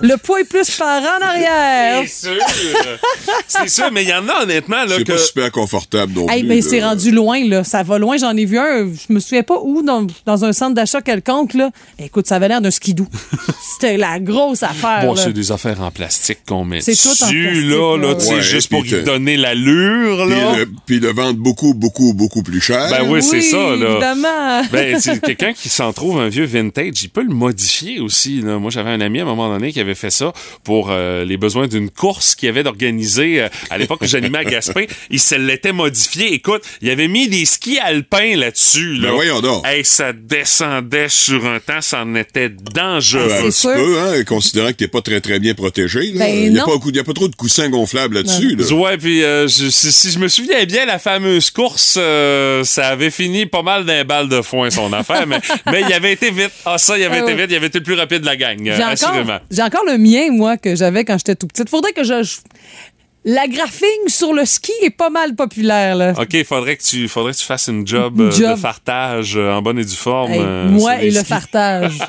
Le poids est plus par en arrière. C'est sûr. c'est sûr, mais il y en a honnêtement là, C'est que. pas super confortable non Hey, plus. ben, là. c'est rendu loin, là. Ça va loin. J'en ai vu un. Je me souviens pas où, dans, dans un centre d'achat quelconque, là. Écoute, ça avait l'air d'un skidou. C'était la grosse affaire, Bon, c'est des affaires en plastique qu'on met C'est tout en dessus, plastique, là, là, ouais. juste pour lui que- donner l'allure, Puis là. le, puis le vendre beaucoup, beaucoup, beaucoup plus cher. Ben oui, c'est ça, là. évidemment. Ben, c'est quelqu'un qui s'en trouve un vieux vintage, il peut le modifier aussi. Là. Moi, j'avais un ami à un moment donné qui avait fait ça pour euh, les besoins d'une course qu'il avait d'organiser euh, à l'époque où j'animais à Gaspé. Il se l'était modifié. Écoute, il avait mis des skis alpins là-dessus. Là. Ben voyons donc. Hey, ça descendait sur un temps, ça en était dangereux. Ben, un c'est petit peu, hein, considérant que t'es pas très très bien protégé. Ben, il n'y a, non. pas beaucoup- il y a pas trop de coussins gonflables là-dessus. là. Ouais, puis euh, je- si, si je me souviens bien, la fameuse course, euh, ça avait fini pas mal d'un balle de foin, son affaire, mais, mais il avait été vite. Ah, ça, il avait Ah été vite, il avait été le plus rapide de la gang, euh, J'ai assurément. encore, encore le mien, moi, que j'avais quand j'étais tout petite. Faudrait que je. je- La graphing sur le ski est pas mal populaire, là. OK, il faudrait que tu faudrait que tu fasses une job, euh, job. de fartage euh, en bonne et due forme. Hey, euh, moi et le fartage.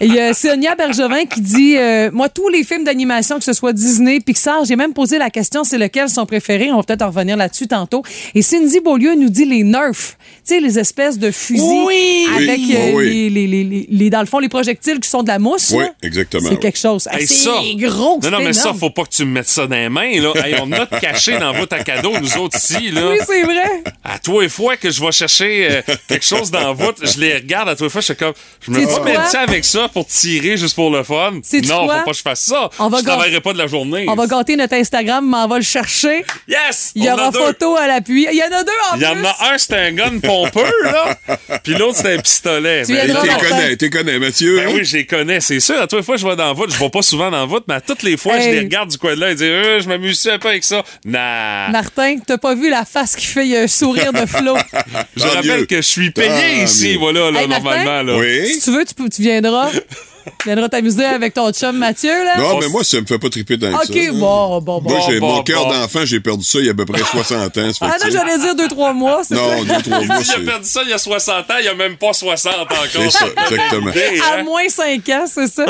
il y a Sonia Bergevin qui dit Moi, tous les films d'animation, que ce soit Disney, Pixar, j'ai même posé la question c'est lequel son préféré? On va peut-être en revenir là-dessus tantôt. Et Cindy Beaulieu nous dit les Nerfs. Tu sais, les espèces de fusils Oui! avec Oui, euh, oui. Les, les, les, les- les- dans le fond, les projectiles qui sont de la mousse. Oui, là. exactement. C'est quelque chose. Hey, c'est ça. gros. Non, non, c'est mais ça, énorme. faut pas que tu me mettes ça dans les mains, là. Hey, on a caché dans votre cadeau, nous autres ici, là. Oui, c'est vrai. À toi et fois que je vais chercher euh, quelque chose dans votre, je les regarde à toi et fois, je suis comme, je me mettre ça avec ça pour tirer juste pour le fun? Non, quoi? faut pas que je fasse ça. On va je travaillerai pas de la journée. On va gâter notre Instagram, mais on va le chercher. Yes! Il y aura a deux. photo à l'appui. Il y en a deux en Il y en a un, c'était un gun pompeux, là. Puis l'autre, c'était un pistolet. Tu viendras T'es connais, t'es connais, Mathieu. Ben hein? oui, je les connais, c'est sûr. À toi fois, je vais dans la voûte. Je vais pas souvent dans la voûte, mais à toutes les fois, je les regarde du coin de là et dis, euh, je m'amuse un peu avec ça. Nah. Martin, t'as pas vu la face qui fait un sourire de flot? Je Tant rappelle mieux. que je suis payé Tant ici, mieux. voilà, là, Hey, Martin? normalement. Là. Oui? si tu veux, tu, peux- tu viendras. Tu viendras t'amuser avec ton chum Mathieu, là. Non, mais moi, ça me fait pas triper dans OK, ça. bon, bon, bon. Moi, j'ai Bon, mon cœur bon. d'enfant, j'ai perdu ça il y a à peu près 60 ans. Ah non, j'allais dire deux, trois mois. c'est Non, ça? deux, trois mois, Il a perdu ça il y a 60 ans, il y a même pas 60 encore. C'est ça, exactement. À moins cinq ans, c'est ça?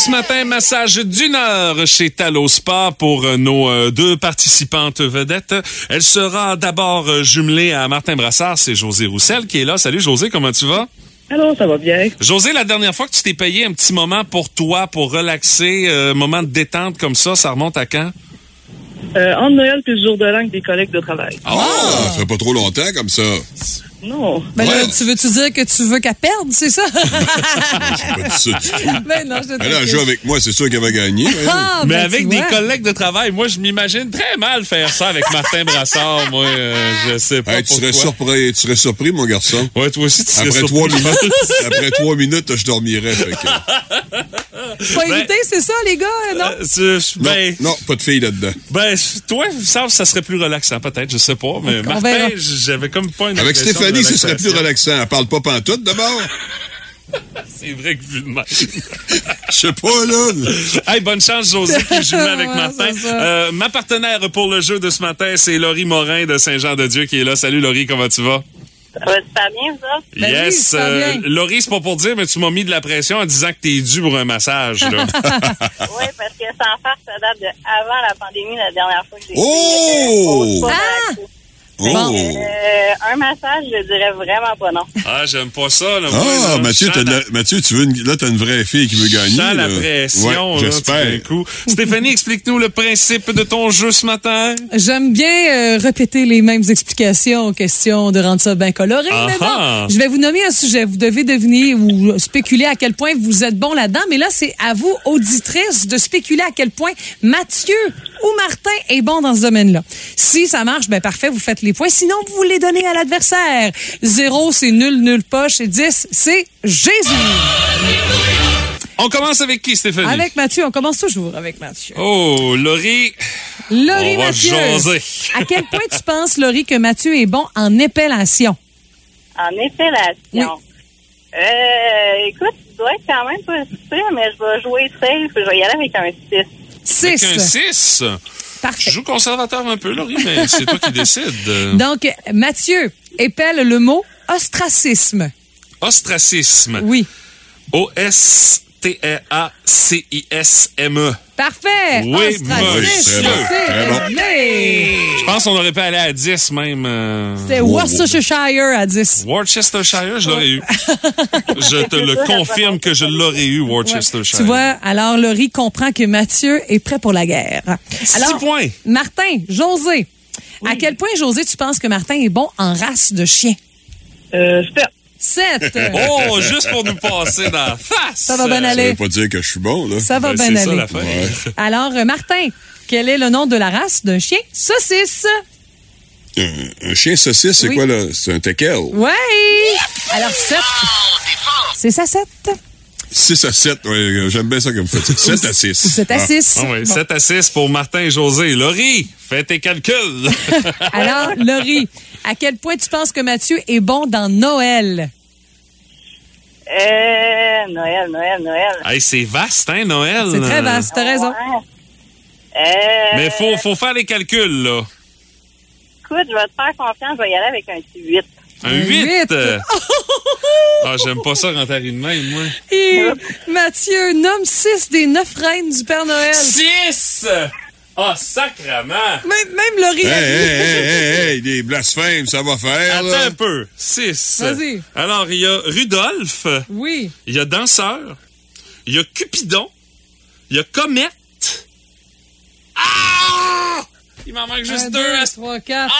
Ce matin, massage d'une heure chez Talo Spa pour euh, nos euh, deux participantes vedettes. Elle sera d'abord euh, jumelée à Martin Brassard, c'est José Roussel qui est là. Salut José, comment tu vas? Alors, ça va bien. José, la dernière fois que tu t'es payé un petit moment pour toi, pour relaxer, euh, moment de détente comme ça, ça remonte à quand? Euh, entre Noël puis le jour de l'an avec des collègues de travail. Ah, ça fait pas trop longtemps comme ça. Non. Ben là, Ouais. tu veux-tu dire que tu veux qu'elle perde, c'est ça? J'ai pas dit ça du tout. ben non, je te Elle a joué avec moi, c'est sûr qu'elle va gagner. Ah, Mais ben, avec tu des vois. collègues de travail, moi, je m'imagine très mal faire ça avec Martin Brassard. Moi, euh, je sais pas Hey, tu, serais surpris, tu serais surpris, mon garçon. Ouais, toi aussi, tu serais Après surpris, trois, minutes, après trois minutes, je dormirais. fait que- Faut Ben- éviter, c'est ça, les gars, non? Euh, Non, ben, non, pas de fille là-dedans. ben, toi, ça, ça serait plus relaxant, peut-être, je sais pas. Mais On Martin, j'avais comme pas une Avec impression de Stéphanie, ce serait plus relaxant. Elle parle pas pantoute, d'abord. C'est vrai que vu de même. Je sais pas, là. Hey, bonne chance, José, qui est jumelé avec Ouais, Martin. ça. Euh, ma partenaire pour le jeu de ce matin, c'est Laurie Morin de Saint-Jean-de-Dieu qui est là. Salut, Laurie, comment tu vas? Ça va super bien, autres? Ben oui, yes. euh. Laurie, c'est pas pour dire, mais tu m'as mis de la pression en disant que t'es dû pour un massage. Là. Oui, parce que sans faire, ça date de avant la pandémie, la dernière fois que j'ai Oh! fait. euh. Oh! Euh, un massage, je dirais vraiment pas non. ah, j'aime pas ça. Là, Ah, là, Mathieu, la- tu veux une, là, t'as une vraie fille qui veut gagner. sens la pression. Ouais, là, J'espère. Stéphanie, explique-nous le principe de ton jeu ce matin. J'aime bien euh, répéter les mêmes explications, question de rendre ça bien coloré. mais bon, je vais vous nommer un sujet. Vous devez deviner ou spéculer à quel point vous êtes bon là-dedans. Mais là, c'est à vous, auditrices, de spéculer à quel point Mathieu ou Martin est bon dans ce domaine-là. Si ça marche, ben parfait, vous faites les points. Sinon, vous les donnez à l'adversaire. Zéro, c'est nul, nul poche. Et 10, c'est Jésus. On commence avec qui, Stéphanie? Avec Mathieu, on commence toujours avec Mathieu. Oh, Laurie. Laurie On va Mathieu. jaser. À quel point tu penses, Laurie, que Mathieu est bon en épellation? En épellation? Euh, écoute, tu dois être quand même pas sûr, mais je vais jouer safe. Je vais y aller avec un 6. Avec un 6. 6. Je joue conservateur un peu, Laurie, mais c'est toi qui décides. Donc, Mathieu épelle le mot ostracisme. Ostracisme. Oui. O-S-T-R-A-C-I-S-M-E. Parfait. Oui, monsieur. Je pense qu'on aurait pu aller à 10 même. euh, C'est Worcestershire à 10. Worcestershire, je l'aurais eu. je te le confirme que je l'aurais eu, Worcestershire. Tu vois, alors Laurie comprend que Mathieu est prêt pour la guerre. Six Alors, points. Martin, José, à quel point, José, tu penses que Martin est bon en race de chien? Euh. 7. Oh, juste pour nous passer dans la face. Ça va bien Ça aller. veut pas dire que je suis bon, là. Ça va Ben, bien ça, aller. Alors, euh, Martin, quel est le nom de la race d'un chien? Saucisse? Un, un chien saucisse, c'est Oui. quoi, là? C'est un teckel. Ouais. Alors, 7. C'est ça, 7. 6 à 7, ouais, j'aime bien ça comme fait. 7 à 6. 7 à 6. Ah oui, 7 à 6 pour Martin et José. Laurie, fais tes calculs. Alors, Laurie, à quel point tu penses que Mathieu est bon dans Noël? Euh, Noël, Noël, Noël. hey, c'est vaste, hein, Noël? C'est très vaste, t'as raison. Ouais. Euh, Mais faut, faut faire les calculs, là. Écoute, je vais te faire confiance. Je vais y aller avec un petit 8. Un 8. huit? Ah, j'aime pas ça rentrer de même, moi. Et Mathieu nomme 6 des 9 reines du Père Noël. 6! Ah, sacrement! Même, même Laurie. Hey, hey, hey, hey, hey, des blasphèmes, ça va faire, Attends là. un peu. 6. Vas-y. Alors, il y a Rudolph, Oui. il y a Danseur, il y a Cupidon, il y a Comète. Ah! Il m'en manque juste Un, deux. deux, trois, quatre.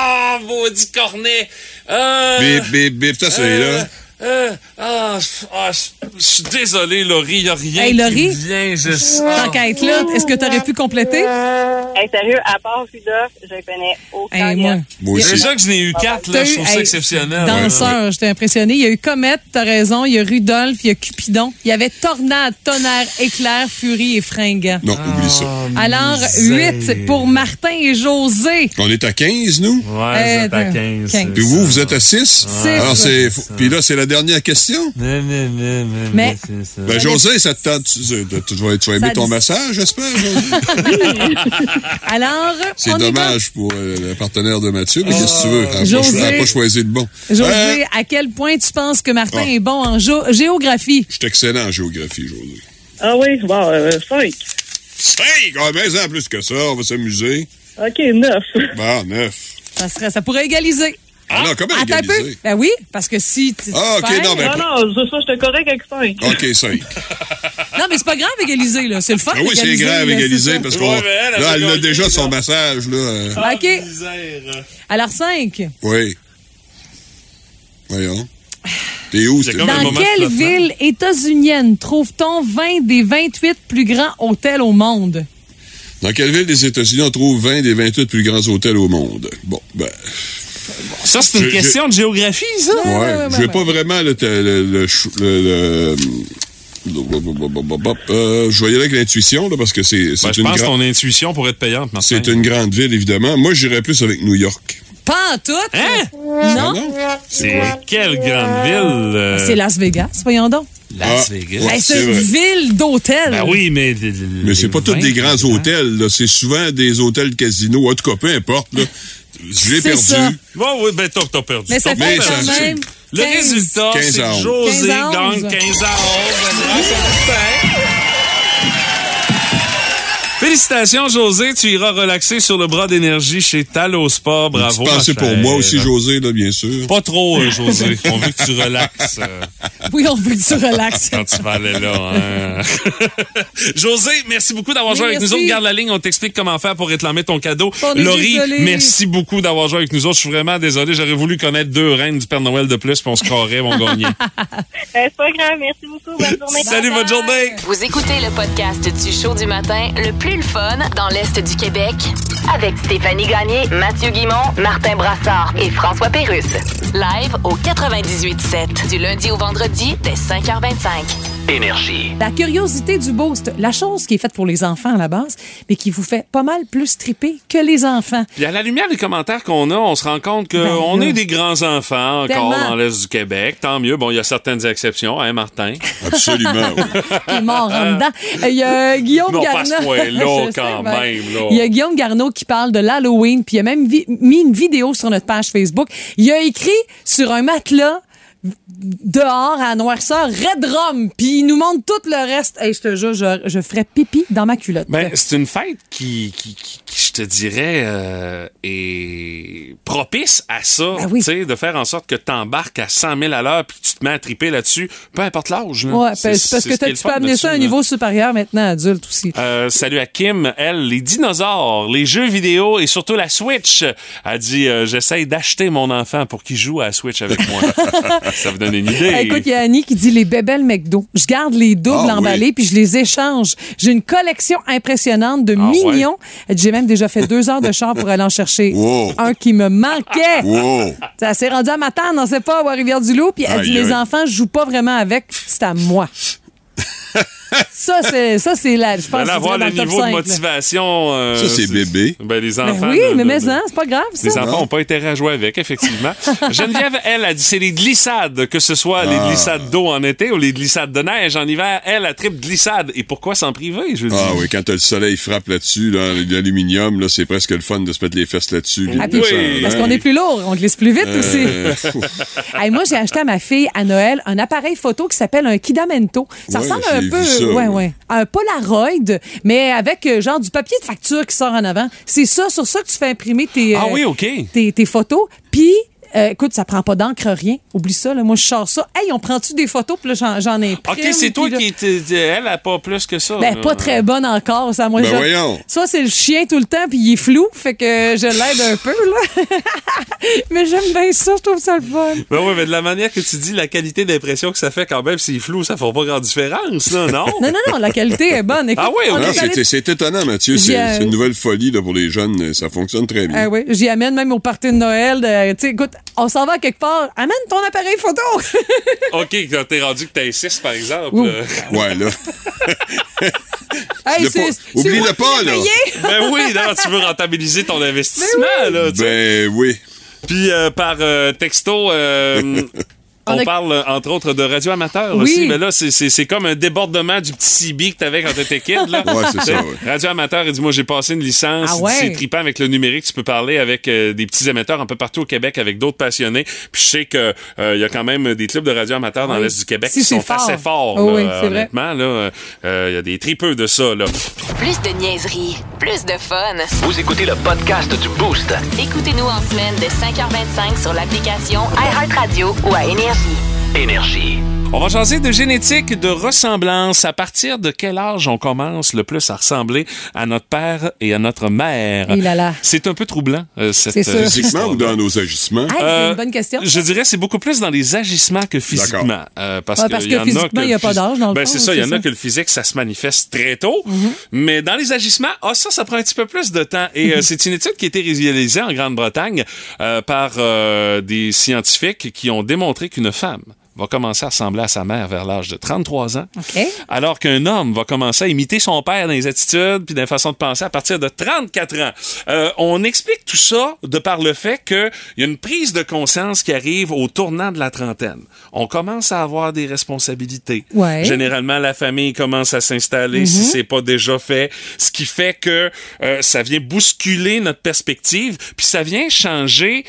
Ah! Maudit cornet. Euh, Bip, bip, bip, ça, c'est euh, là. Euh, ah, je ah, je- suis désolé, Laurie, il n'y a rien Hey, Laurie, qui vient. Je... Être là, est-ce que tu aurais pu compléter? Hey, sérieux, à part Rudolph, je connais aucun Hey, moi. Moi aussi. Déjà que je n'ai eu quatre, là, je trouve ça hey, exceptionnel. Danseur, j'étais impressionné. Il y a eu Comète, t'as raison. Il y a Rudolph, il y a Cupidon. Il y avait Tornade, Tonnerre, Éclair, Furie et Fringant. Non, oublie ça. Alors, misère. 8 pour Martin et José. On est à 15, nous? Ouais, vous êtes à Euh, 15. 15. Puis vous, vous êtes à 6? Six. Alors, c'est. Puis là, c'est la dernière question? Non, non, non, non, Mais- ça. Ben, José, ça te tente. Tu, tu- vas, tu vas aimer ton dit- massage, j'espère, José? Alors, C'est va. dommage pour euh, le partenaire de Mathieu, mais qu'est-ce que tu veux? Elle n'a pas, José. cho- elle a pas choisi de bon. José, Hein? à quel point tu penses que Martin Ah. est bon en gé- géographie? Je suis excellent en géographie, José. Ah oui, bon, euh, 5. Cinq! Ah, mais en plus que ça, on va s'amuser. OK, 9. Bah, neuf. Ça, serait, ça pourrait égaliser. Ah non, comment Attends un peu? Ben oui, parce que si tu Ah, ok, perds- non, mais- Ah non, ça, ça, j'étais correct avec 5. OK, 5. Non, mais c'est pas grave égaliser, là. C'est le fun Ah oui, c'est grave égaliser parce qu'on. Ouais, elle, là, a elle a gagné, déjà son massage, là. euh, OK. Misère. Alors, 5. Oui. Voyons. T'es où, C'est Dans quelle ville états-unienne trouve-t-on 20 des 28 plus grands hôtels au monde? Dans quelle ville des États-Unis on trouve 20 des 28 plus grands hôtels au monde? Bon, ben. Ça, c'est une Je- question de géographie, ça? Ouais, ouais, ouais, je vais ouais. pas vraiment le. le, le, chou- le- le- euh, je vais y aller avec l'intuition, là, parce que c'est Ben, je une, pense que ton intuition pourrait être payante, Martin. c'est une grande ville, évidemment. Moi, j'irais plus avec New York. Pas en tout. Hein? Ah Non? non? C'est quelle grande ville? euh, C'est Las Vegas, voyons donc. Las Ah, Vegas. ouais. C'est une ville d'hôtels. Ben oui, mais... Mais c'est pas tous des grands hôtels, là. C'est souvent des hôtels casino. En tout cas, peu importe, là. Je l'ai perdu. ça. Bon, oui, ben t'as perdu. Mais ça fait quand ça- même. Le 15. résultat, 15 c'est à que 11. José 15 à gagne 11. 15 à 11. Félicitations, José. Tu iras relaxer sur le bras d'énergie chez Talosport. Bravo. Tu pensais ma pour moi aussi, José, là, bien sûr. Pas trop, euh, José. On veut que tu relaxes euh, Oui, on veut que tu relaxes. quand tu vas aller là. hein. José, merci beaucoup d'avoir joué avec merci. nous autres. Garde la ligne, on t'explique comment faire pour réclamer ton cadeau. Laurie, désolé. merci beaucoup d'avoir joué avec nous autres. Je suis vraiment désolé. J'aurais voulu connaître deux reines du Père Noël de plus, puis on se croirait, on gagnait. Euh, c'est pas grave, merci beaucoup. Bonne journée. Salut, bonne journée. Vous écoutez le podcast du show du matin le plus le fun dans l'Est du Québec avec Stéphanie Gagné, Mathieu Guimont, Martin Brassard et François Pérusse. Live au 98.7 du lundi au vendredi dès 5h25. Énergie. La curiosité du boost, la chose qui est faite pour les enfants à la base, mais qui vous fait pas mal plus triper que les enfants. Puis à la lumière des commentaires qu'on a, on se rend compte Ben qu'on là. est des grands enfants encore Tellement. dans l'Est du Québec. Tant mieux. Bon, il y a certaines exceptions, hein, Martin? Absolument. oui. qui est mort en dedans. Il y a Guillaume Non, Garneau. Quand ben, même, là. Il y a Guillaume Garneau qui parle de l'Halloween, puis il a même mis une vidéo sur notre page Facebook. Il a écrit sur un matelas dehors à noirceur Red Rum, puis il nous montre tout le reste. Hey, je te jure, je, je ferais pipi dans ma culotte. Ben, c'est une fête qui, qui, qui- qui, je te dirais, euh, est propice à ça. Ben oui. Tu sais, de faire en sorte que tu embarques à 100 000 à l'heure puis tu te mets à triper là-dessus, peu importe l'âge. ouais, C'est- parce parce que tu peux amener ça à un niveau supérieur maintenant, adulte aussi. Euh, salut à Kim, elle, les dinosaures, les jeux vidéo et surtout la Switch. Elle dit euh, j'essaye d'acheter mon enfant pour qu'il joue à la Switch avec moi. ça vous donne une idée. Écoute, il y a Annie qui dit les bébelles McDo. Je garde les doubles Ah, emballés oui. puis je les échange. J'ai une collection impressionnante de Ah, ouais? mignons. Elle dit, J'ai même déjà fait deux heures de char pour aller en chercher Wow. un qui me manquait. Wow. Ça s'est rendu à matin, on sait pas, à Rivière-du-Loup. Puis elle dit Aïe, les enfants, je joue pas vraiment avec, c'est à moi. ça, c'est ça, c'est là. Je pense que avoir le niveau de 5, là. motivation. euh, Ça, c'est bébé. Ben, les Ben enfants. oui, de- mais mais hein, c'est pas grave, ça. Les enfants Non. n'ont pas intérêt à jouer avec, effectivement. Geneviève, elle, a dit c'est les glissades, que ce soit les Ah. glissades d'eau en été ou les glissades de neige en hiver. Elle, a triple glissade. Et pourquoi s'en priver, je veux Ah dire? oui, quand le soleil frappe là-dessus, là, l'aluminium, là, c'est presque le fun de se mettre les fesses là-dessus. Ah, puis- Oui. Parce qu'on est plus lourd, on glisse plus vite aussi. Euh, Hey, moi, j'ai acheté à ma fille à Noël un appareil photo qui s'appelle un Kidamento. Ça Ouais, ressemble un peu ça, ouais, ouais. ouais. Un Polaroid, mais avec euh, genre du papier de facture qui sort en avant. C'est ça, sur ça que tu fais imprimer tes, Ah euh, oui, OK. tes, tes photos. Puis, euh, écoute, ça prend pas d'encre, rien. Oublie ça, là. Moi, je sors ça. Hey, on prend-tu des photos? Puis là, j'en, j'en imprime. OK, c'est toi là- qui... était- Elle a pas plus que ça. Ben, là. pas très bonne encore, ça. Moi, Ben je- voyons. Soit c'est le chien tout le temps, puis il est flou, fait que je l'aide un peu, là. mais j'aime bien ça, je trouve ça le fun. Ben ouais, mais de la manière que tu dis, la qualité d'impression que ça fait quand même, c'est flou, ça fait pas grande différence, là, non? Non, non, non, la qualité est bonne. Écoute, Ah Non, allé- c'est c'est étonnant, Mathieu. C'est euh, c'est une nouvelle folie là, pour les jeunes. Ça fonctionne très bien. Ah oui, j'y amène même au party de Noël. de- Tu sais, écoute, on s'en va quelque part. Amène ton appareil photo. OK, quand t'es rendu que t'as 6, par exemple. Euh, Ouais, là. Hey, pas- Oublie-le pas, là. ben oui, non, tu veux rentabiliser ton investissement, là, tu sais. Ben oui. Puis euh, par euh, texto, euh, on, On a- parle euh, entre autres de radio amateur Oui. aussi. Mais là, c'est- c'est c'est comme un débordement du petit CB que t'avais quand t'étais kid. Là. Ouais, c'est ça, ouais. Radio amateur, il dit Moi, j'ai passé une licence. Ah ouais? C'est trippant avec le numérique. Tu peux parler avec euh, des petits émetteurs un peu partout au Québec avec d'autres passionnés. Puis je sais qu'il il y a quand même des clubs de radio amateur dans Oui. l'Est du Québec Si, qui sont fort. assez forts. Oh là, oui, c'est vrai. honnêtement, là, il y a des tripeux de ça. Là. Plus de niaiserie, plus de fun. Vous écoutez le podcast du Boost. Écoutez-nous en semaine de 5h25 sur l'application iHeartRadio ou à Énergie. Énergie. On va changer de génétique, de ressemblance. À partir de quel âge on commence le plus à ressembler à notre père et à notre mère? Et là là. C'est un peu troublant, euh, cette euh, Physiquement histoire-là. ou dans nos agissements? Hey, c'est Euh, une bonne question. Je dirais c'est beaucoup plus dans les agissements que physiquement. Euh, parce Ouais, que parce y que en a physiquement, que il y a pas d'âge, dans le ben, c'est ça, il y en a que le physique, ça se manifeste très tôt. Mais dans les agissements, ah, ça, ça prend un petit peu plus de temps. Et euh, c'est une étude qui a été réalisée en Grande-Bretagne euh, par euh, des scientifiques qui ont démontré qu'une femme va commencer à ressembler à sa mère vers l'âge de 33 ans. OK. Alors qu'un homme va commencer à imiter son père dans les attitudes puis dans la façon de penser à partir de 34 ans. Euh, on explique tout ça de par le fait qu'il y a une prise de conscience qui arrive au tournant de la trentaine. On commence à avoir des responsabilités. Ouais. Généralement, la famille commence à s'installer si c'est pas déjà fait, ce qui fait que euh, ça vient bousculer notre perspective, puis ça vient changer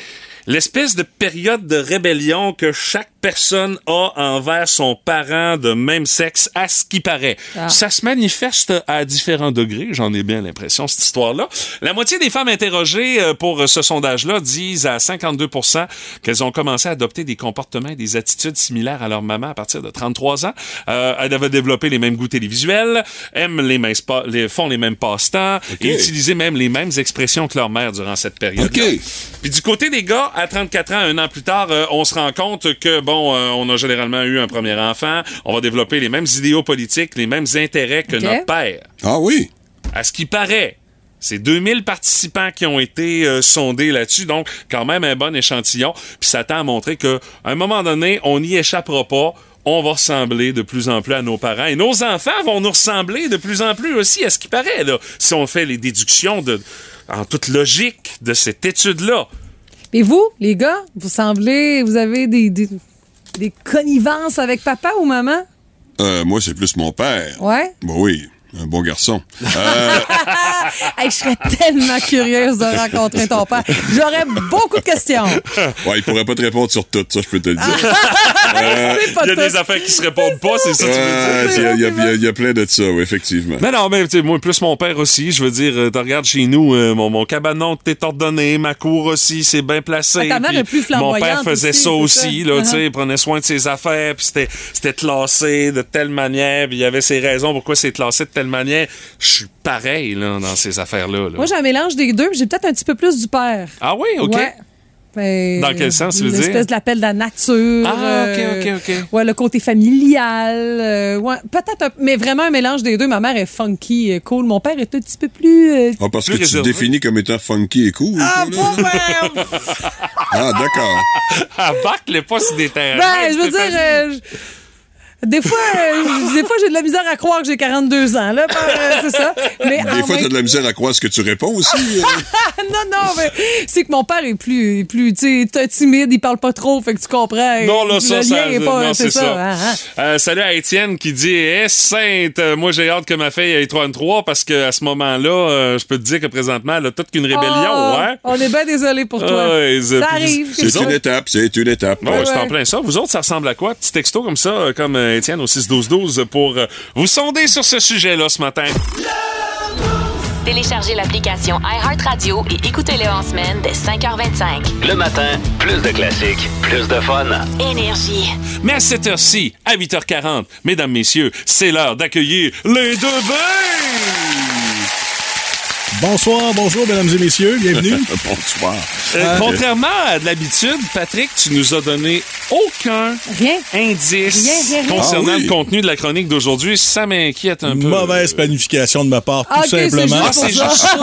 l'espèce de période de rébellion que chaque personne a envers son parent de même sexe, à ce qui paraît. Ah. Ça se manifeste à différents degrés, j'en ai bien l'impression, cette histoire-là. La moitié des femmes interrogées euh, pour ce sondage-là disent à 52 qu'elles ont commencé à adopter des comportements et des attitudes similaires à leur maman à partir de 33 ans. Euh, elles avaient développé les mêmes goûts télévisuels, aiment les mêmes les, font les mêmes passe-temps et utiliser même les mêmes expressions que leur mère durant cette période. Puis du côté des gars, à 34 ans, un an plus tard, euh, on se rend compte que, bon, euh, on a généralement eu un premier enfant, on va développer les mêmes idéaux politiques, les mêmes intérêts que OK. notre père. Ah oui. À ce qui paraît, c'est 2000 participants qui ont été euh, sondés là-dessus, donc quand même un bon échantillon. Puis ça tend à montrer qu'à un moment donné, on n'y échappera pas. On va ressembler de plus en plus à nos parents. Et nos enfants vont nous ressembler de plus en plus aussi, à ce qui paraît, là, si on fait les déductions de, en toute logique de cette étude-là. Et vous, les gars, vous semblez, vous avez des, des, des connivences avec papa ou maman? Euh, moi, c'est plus mon père. Ouais. Bah oui, un bon garçon. Euh, Hey, je serais tellement curieuse de rencontrer ton père. J'aurais beaucoup de questions. ouais, il pourrait pas te répondre sur tout, ça, je peux te le dire. C'est pas Il y a tout. des affaires qui se répondent pas, c'est ça que tu veux dire? Ouais, il y a- y, y y plein de ça, oui, effectivement. Non, non, mais tu sais, moi, plus mon père aussi. Je veux dire, euh, tu regardes chez nous, euh, mon, mon cabanon t'est ordonné, ma cour aussi, c'est bien placé. Ah, ta mère est plus Mon père faisait aussi, ça aussi, ça. là, tu sais, Uh-huh. il prenait soin de ses affaires, puis c'était, c'était classé de telle manière, puis il y avait ses raisons pourquoi c'est classé de telle manière. Je suis pareil, là, dans ces affaires-là. là. Moi, j'ai un mélange des deux, puis j'ai peut-être un petit peu plus du père. Ah oui, OK. Ouais. Ben, Dans quel sens, tu veux dire? L'espèce de l'appel de la nature. Ah, OK, euh, OK, OK. Ouais, le côté familial. euh, ouais, peut-être, un- mais vraiment un mélange des deux. Ma mère est funky, euh, cool. Mon père est un petit peu plus. euh, Ah, parce Plus que tu te définis comme étant funky et cool. Ah, bon, ben, Ah, d'accord. Ah, bac-le pas sur des ben, je veux dire. Je- des fois, euh, des fois j'ai de la misère à croire que j'ai 42 ans, là. euh, c'est ça. Mais Des fois, même- t'as de la misère à croire ce que tu réponds aussi. euh. non, non, mais c'est que mon père est plus, plus tu sais, timide, il parle pas trop, fait que tu comprends. Non, là, ça, non, c'est ça. hein, hein. Euh, salut à Étienne qui dit Eh, Sainte, moi j'ai hâte que ma fille ait 33 parce qu'à ce moment-là, euh, je peux te dire que présentement, elle a toute qu'une rébellion, Oh, hein? On est bien désolé pour toi. Ouais, ça arrive. C'est une étape, c'est une étape. Bon, Ouais, c'est en ouais. plein ça. Vous autres, ça ressemble à quoi? Petit texto comme ça, comme Étienne, au 6-12-12 pour euh, vous sonder sur ce sujet-là ce matin. Téléchargez l'application iHeartRadio et écoutez-le en semaine dès 5h25. Le matin, plus de classiques, plus de fun. Énergie. Mais à cette heure-ci, à 8h40, mesdames, messieurs, c'est l'heure d'accueillir les deux bains! Bonsoir, bonjour, mesdames et messieurs, bienvenue. Bonsoir. Euh, contrairement à de l'habitude, Patrick, tu nous as donné aucun Rien. indice Rien, rien, rien. concernant Ah oui. le contenu de la chronique d'aujourd'hui. Ça m'inquiète un peu. Mauvaise planification de ma part, tout Ah, c'est simplement. Ah, c'est juste ça.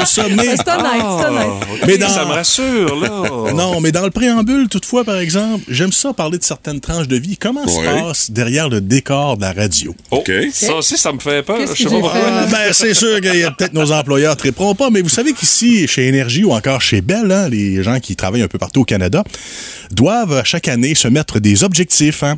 Le sommet. C'est honnête, c'est honnête. Mais dans- Ça me rassure, là. Non, mais dans le préambule, toutefois, par exemple, j'aime ça parler de certaines tranches de vie. Comment se passe derrière le décor de la radio? OK. Ça aussi, ça me fait peur. Je sais pas pourquoi. Ah, ben, c'est sûr qu'il y a peut-être nos employeurs triperont pas, mais vous savez qu'ici, chez Énergie ou encore chez Bell, hein, les gens qui travaillent un peu partout au Canada, doivent chaque année se mettre des objectifs. Hein,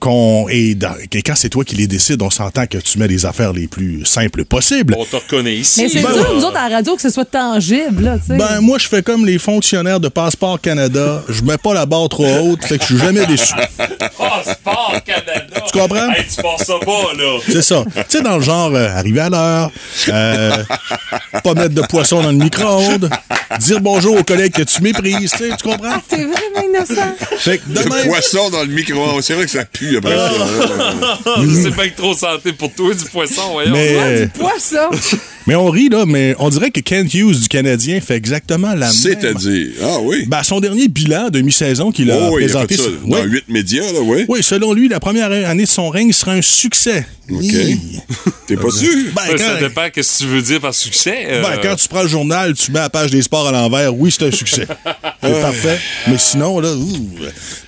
qu'on, et, dans- et quand c'est toi qui les décides, on s'entend que tu mets les affaires les plus simples possibles. On te reconnaît ici. Mais c'est Ben dur, ouais. nous autres, à la radio, que ce soit tangible, là. Ben, moi, je fais comme les fonctionnaires de Passeport Canada. Je mets pas la barre trop haute, fait que je suis jamais déçu. Passeport Canada. Tu comprends? Hey, tu passes ça pas, là. C'est ça. Tu sais, dans le genre, euh, arriver à l'heure, euh, pas mettre de poisson dans le micro-ondes, dire bonjour aux collègues que tu méprises, tu sais, tu comprends? T'es vraiment innocent. Fait que Le demain, poisson dans le micro-ondes. C'est vrai que ça pue après ça. C'est pas que trop santé pour toi, du poisson, voyons. mais, euh, Quoi, ça? mais on rit, là, mais on dirait que Kent Hughes du Canadien fait exactement la même. C'est-à-dire. Ah oui. Ben, son dernier bilan de mi-saison qu'il a Oh oui, il a présenté. fait ça sur- dans huit médias, là, oui. Oui, selon lui, la première année de son règne sera un succès. OK. T'es pas sûr? Ben, Ça quand- dépend qu'est-ce que tu veux dire par succès. euh, Ben, quand tu prends le journal, tu mets la page des sports à l'envers, oui, c'est un succès. c'est parfait. Mais sinon, là, ouh,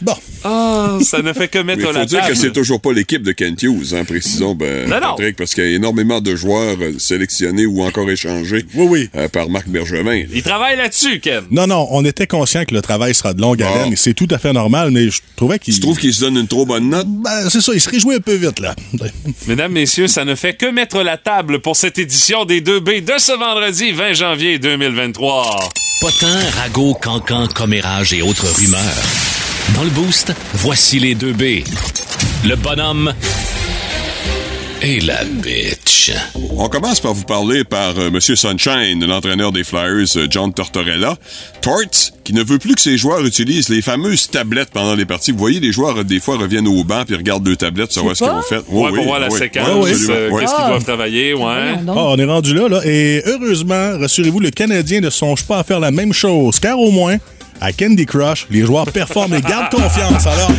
bon. Ah, ça ne fait que mettre il la faut dire table. que c'est toujours pas l'équipe de Kent Hughes, hein, précisons, ben, Non, non. Patrick, parce qu'il y a énormément de joueurs euh, sélectionnés ou encore échangés Oui, oui. euh, par Marc Bergevin. Il travaille là-dessus, Ken. Non, non, on était conscient que le travail sera de longue haleine et c'est tout à fait normal, mais je trouvais qu'il. Tu trouves qu'il se donne une trop bonne note? Ben, c'est ça, il se réjouit un peu vite, là. Mesdames, messieurs, ça ne fait que mettre la table pour cette édition des 2B de ce vendredi 20 janvier 2023. Potin, ragots, cancans, commérages et autres rumeurs. Dans le boost, voici les deux B. Le bonhomme et la bitch. On commence par vous parler par euh, Monsieur Sunshine, l'entraîneur des Flyers, euh, John Tortorella. Torts, qui ne veut plus que ses joueurs utilisent les fameuses tablettes pendant les parties. Vous voyez, les joueurs, des fois, reviennent au banc puis regardent deux tablettes, savoir ce qu'ils pas. ont fait. Ouais, Oui, pour voir la oui, séquence, oui, oui, absolument, euh, oui. qu'est-ce qu'ils Ah. doivent travailler, ouais. Donc. Ah, on est rendu là, là. Et heureusement, rassurez-vous, le Canadien ne songe pas à faire la même chose, car au moins, à Candy Crush, les joueurs performent et gardent confiance. Alors,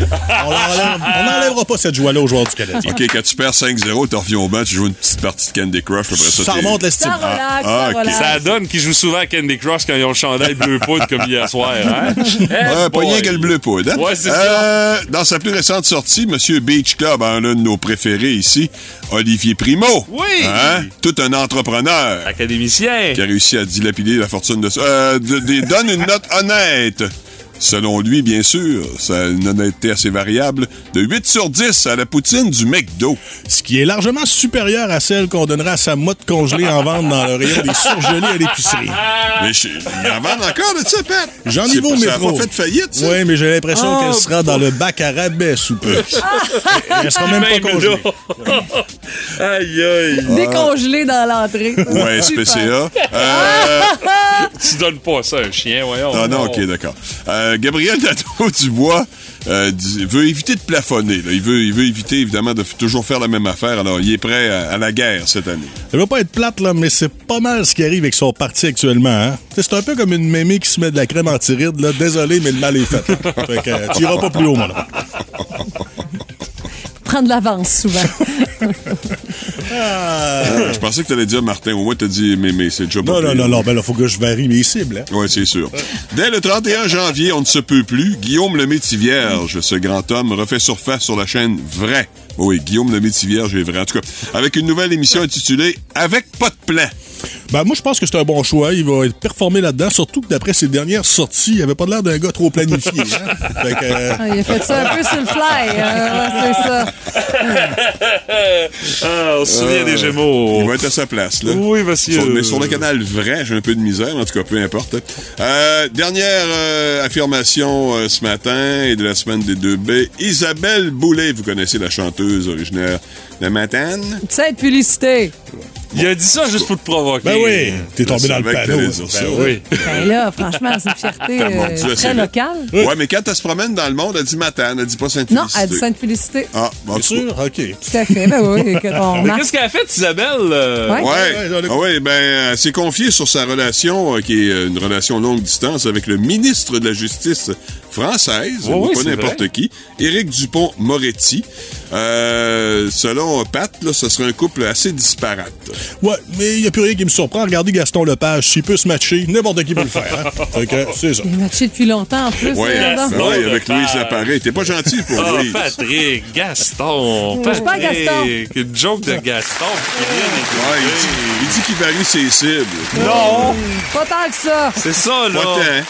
on l'enlève- on n'enlèvera pas cette joie-là aux joueurs du Canadien. OK, quand tu perds 5-0, tu reviens au banc, tu joues une petite partie de Candy Crush, après ça, Ça remonte l'estime. Ça relaxe, ah, ça. Ça donne qu'ils jouent souvent à Candy Crush quand ils ont le chandail bleu poudre comme hier soir. Hein? Ouais, pas rien que le bleu poudre. hein? Ouais, c'est Euh, Dans sa plus récente sortie, Monsieur Beach Club, hein, l'un de nos préférés ici, Olivier Primo. Oui. Hein? Tout un entrepreneur Académicien. qui a réussi à dilapider la fortune de... Euh, de- de- donne une note honnête. zitten. Selon lui, bien sûr, ça a une honnêteté assez variable, de 8 sur 10 à la poutine du McDo. Ce qui est largement supérieur à celle qu'on donnerait à sa motte congelée en vente dans le rayon des surgelés à l'épicerie. Mais je, il en vendent encore de ça, Pat? J'en ai C'est vu au pas- Ça a métro. pas fait faillite, ça? Oui, mais j'ai l'impression Oh, qu'elle sera dans le bac à rabais sous peu. Elle sera même pas congelée. aïe, aïe. Décongelé dans l'entrée. Ouais. SPCA. Euh, Tu donnes pas ça à un chien, voyons. Ah non, ok, d'accord. Euh, Gabriel Nadeau-Dubois euh, veut éviter de plafonner. là. Il, veut, il veut éviter, évidemment, de toujours faire la même affaire. Alors, il est prêt à, à la guerre cette année. Ça va pas être plate, là, mais c'est pas mal ce qui arrive avec son parti actuellement. Hein? C'est un peu comme une mémé qui se met de la crème anti-rides. Là. Désolé, mais le mal est fait. Fait que euh, tu iras pas plus haut, mon. Prendre l'avance, souvent. Je pensais que tu allais dire Martin. Au moins, tu as dit, mais, mais c'est déjà pas Non, non, non, non, ben là, faut que je varie mes cibles. Hein? Oui, c'est sûr. Dès le 31 janvier, on ne se peut plus. Guillaume le Métis-Vierge, ce grand homme, refait surface sur la chaîne Vrai. Oui, Guillaume le Métis-Vierge est vrai. En tout cas, avec une nouvelle émission intitulée Avec pas de plan. Ben, moi, je pense que c'est un bon choix. Il va être performé là-dedans, surtout que d'après ses dernières sorties, il avait pas l'air d'un gars trop planifié. hein. Fait que, euh, Ah, il a fait ça un peu sur le fly. euh, ouais, c'est ça. Ah, on se souvient Euh, des Gémeaux. Il va être à sa place, là. Oui, monsieur. Sur- mais sur le canal vrai, j'ai un peu de misère, en tout cas, peu importe. Euh, dernière euh, affirmation euh, ce matin et de la semaine des 2B. Isabelle Boulay, vous connaissez la chanteuse originaire de Matane? Tu sais, être félicité. Il a dit ça juste pour te provoquer. ben oui, t'es tombé dans le panneau. ça. Ben oui. Ben là, franchement, c'est une fierté euh, très locale. Ouais, mais quand elle se promène dans le monde, elle dit Matane, elle dit pas Non, Sainte-Félicité. elle dit Sainte-Félicité. Ah, bon, Bien sûr? OK. Tout à fait. Ben oui, on Mais qu'est-ce qu'elle a fait, Isabelle? euh? Ouais. Ouais, Ouais, ah ouais, ben, elle s'est confiée sur sa relation, euh, qui est une relation longue distance avec le ministre de la Justice française, ouais, pas n'importe qui, Éric Dupont-Moretti. Euh, selon Pat, là, ce serait un couple assez disparate. Ouais, mais il n'y a plus rien qui me surprend. Regardez Gaston Lepage. S'il peut se matcher, n'importe qui peut le faire. hein. Fait que, c'est ça. Il est matché depuis longtemps en plus. Dans- ouais, Gaston avec Lepage. Louise Lappareil. T'es pas gentil pour Ah, Louise. Patrick, Gaston, suis pas Patrick. Gaston. Une joke de Gaston. Ouais, il dit, il dit qu'il varie ses cibles. Non, Pas tant que ça. c'est ça, là. Pas tant.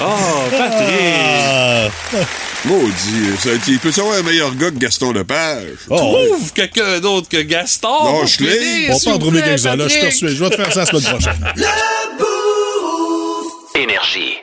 Oh, Patrick. Ah, Maudit. Ça, il peut savoir un meilleur gars que Gaston Lepage? oh, Trouve quelqu'un d'autre que Gaston. Non, je l'ai. on peut en trouver quelques-uns. là, Je suis. Je vais te faire ça la semaine prochaine. Énergie.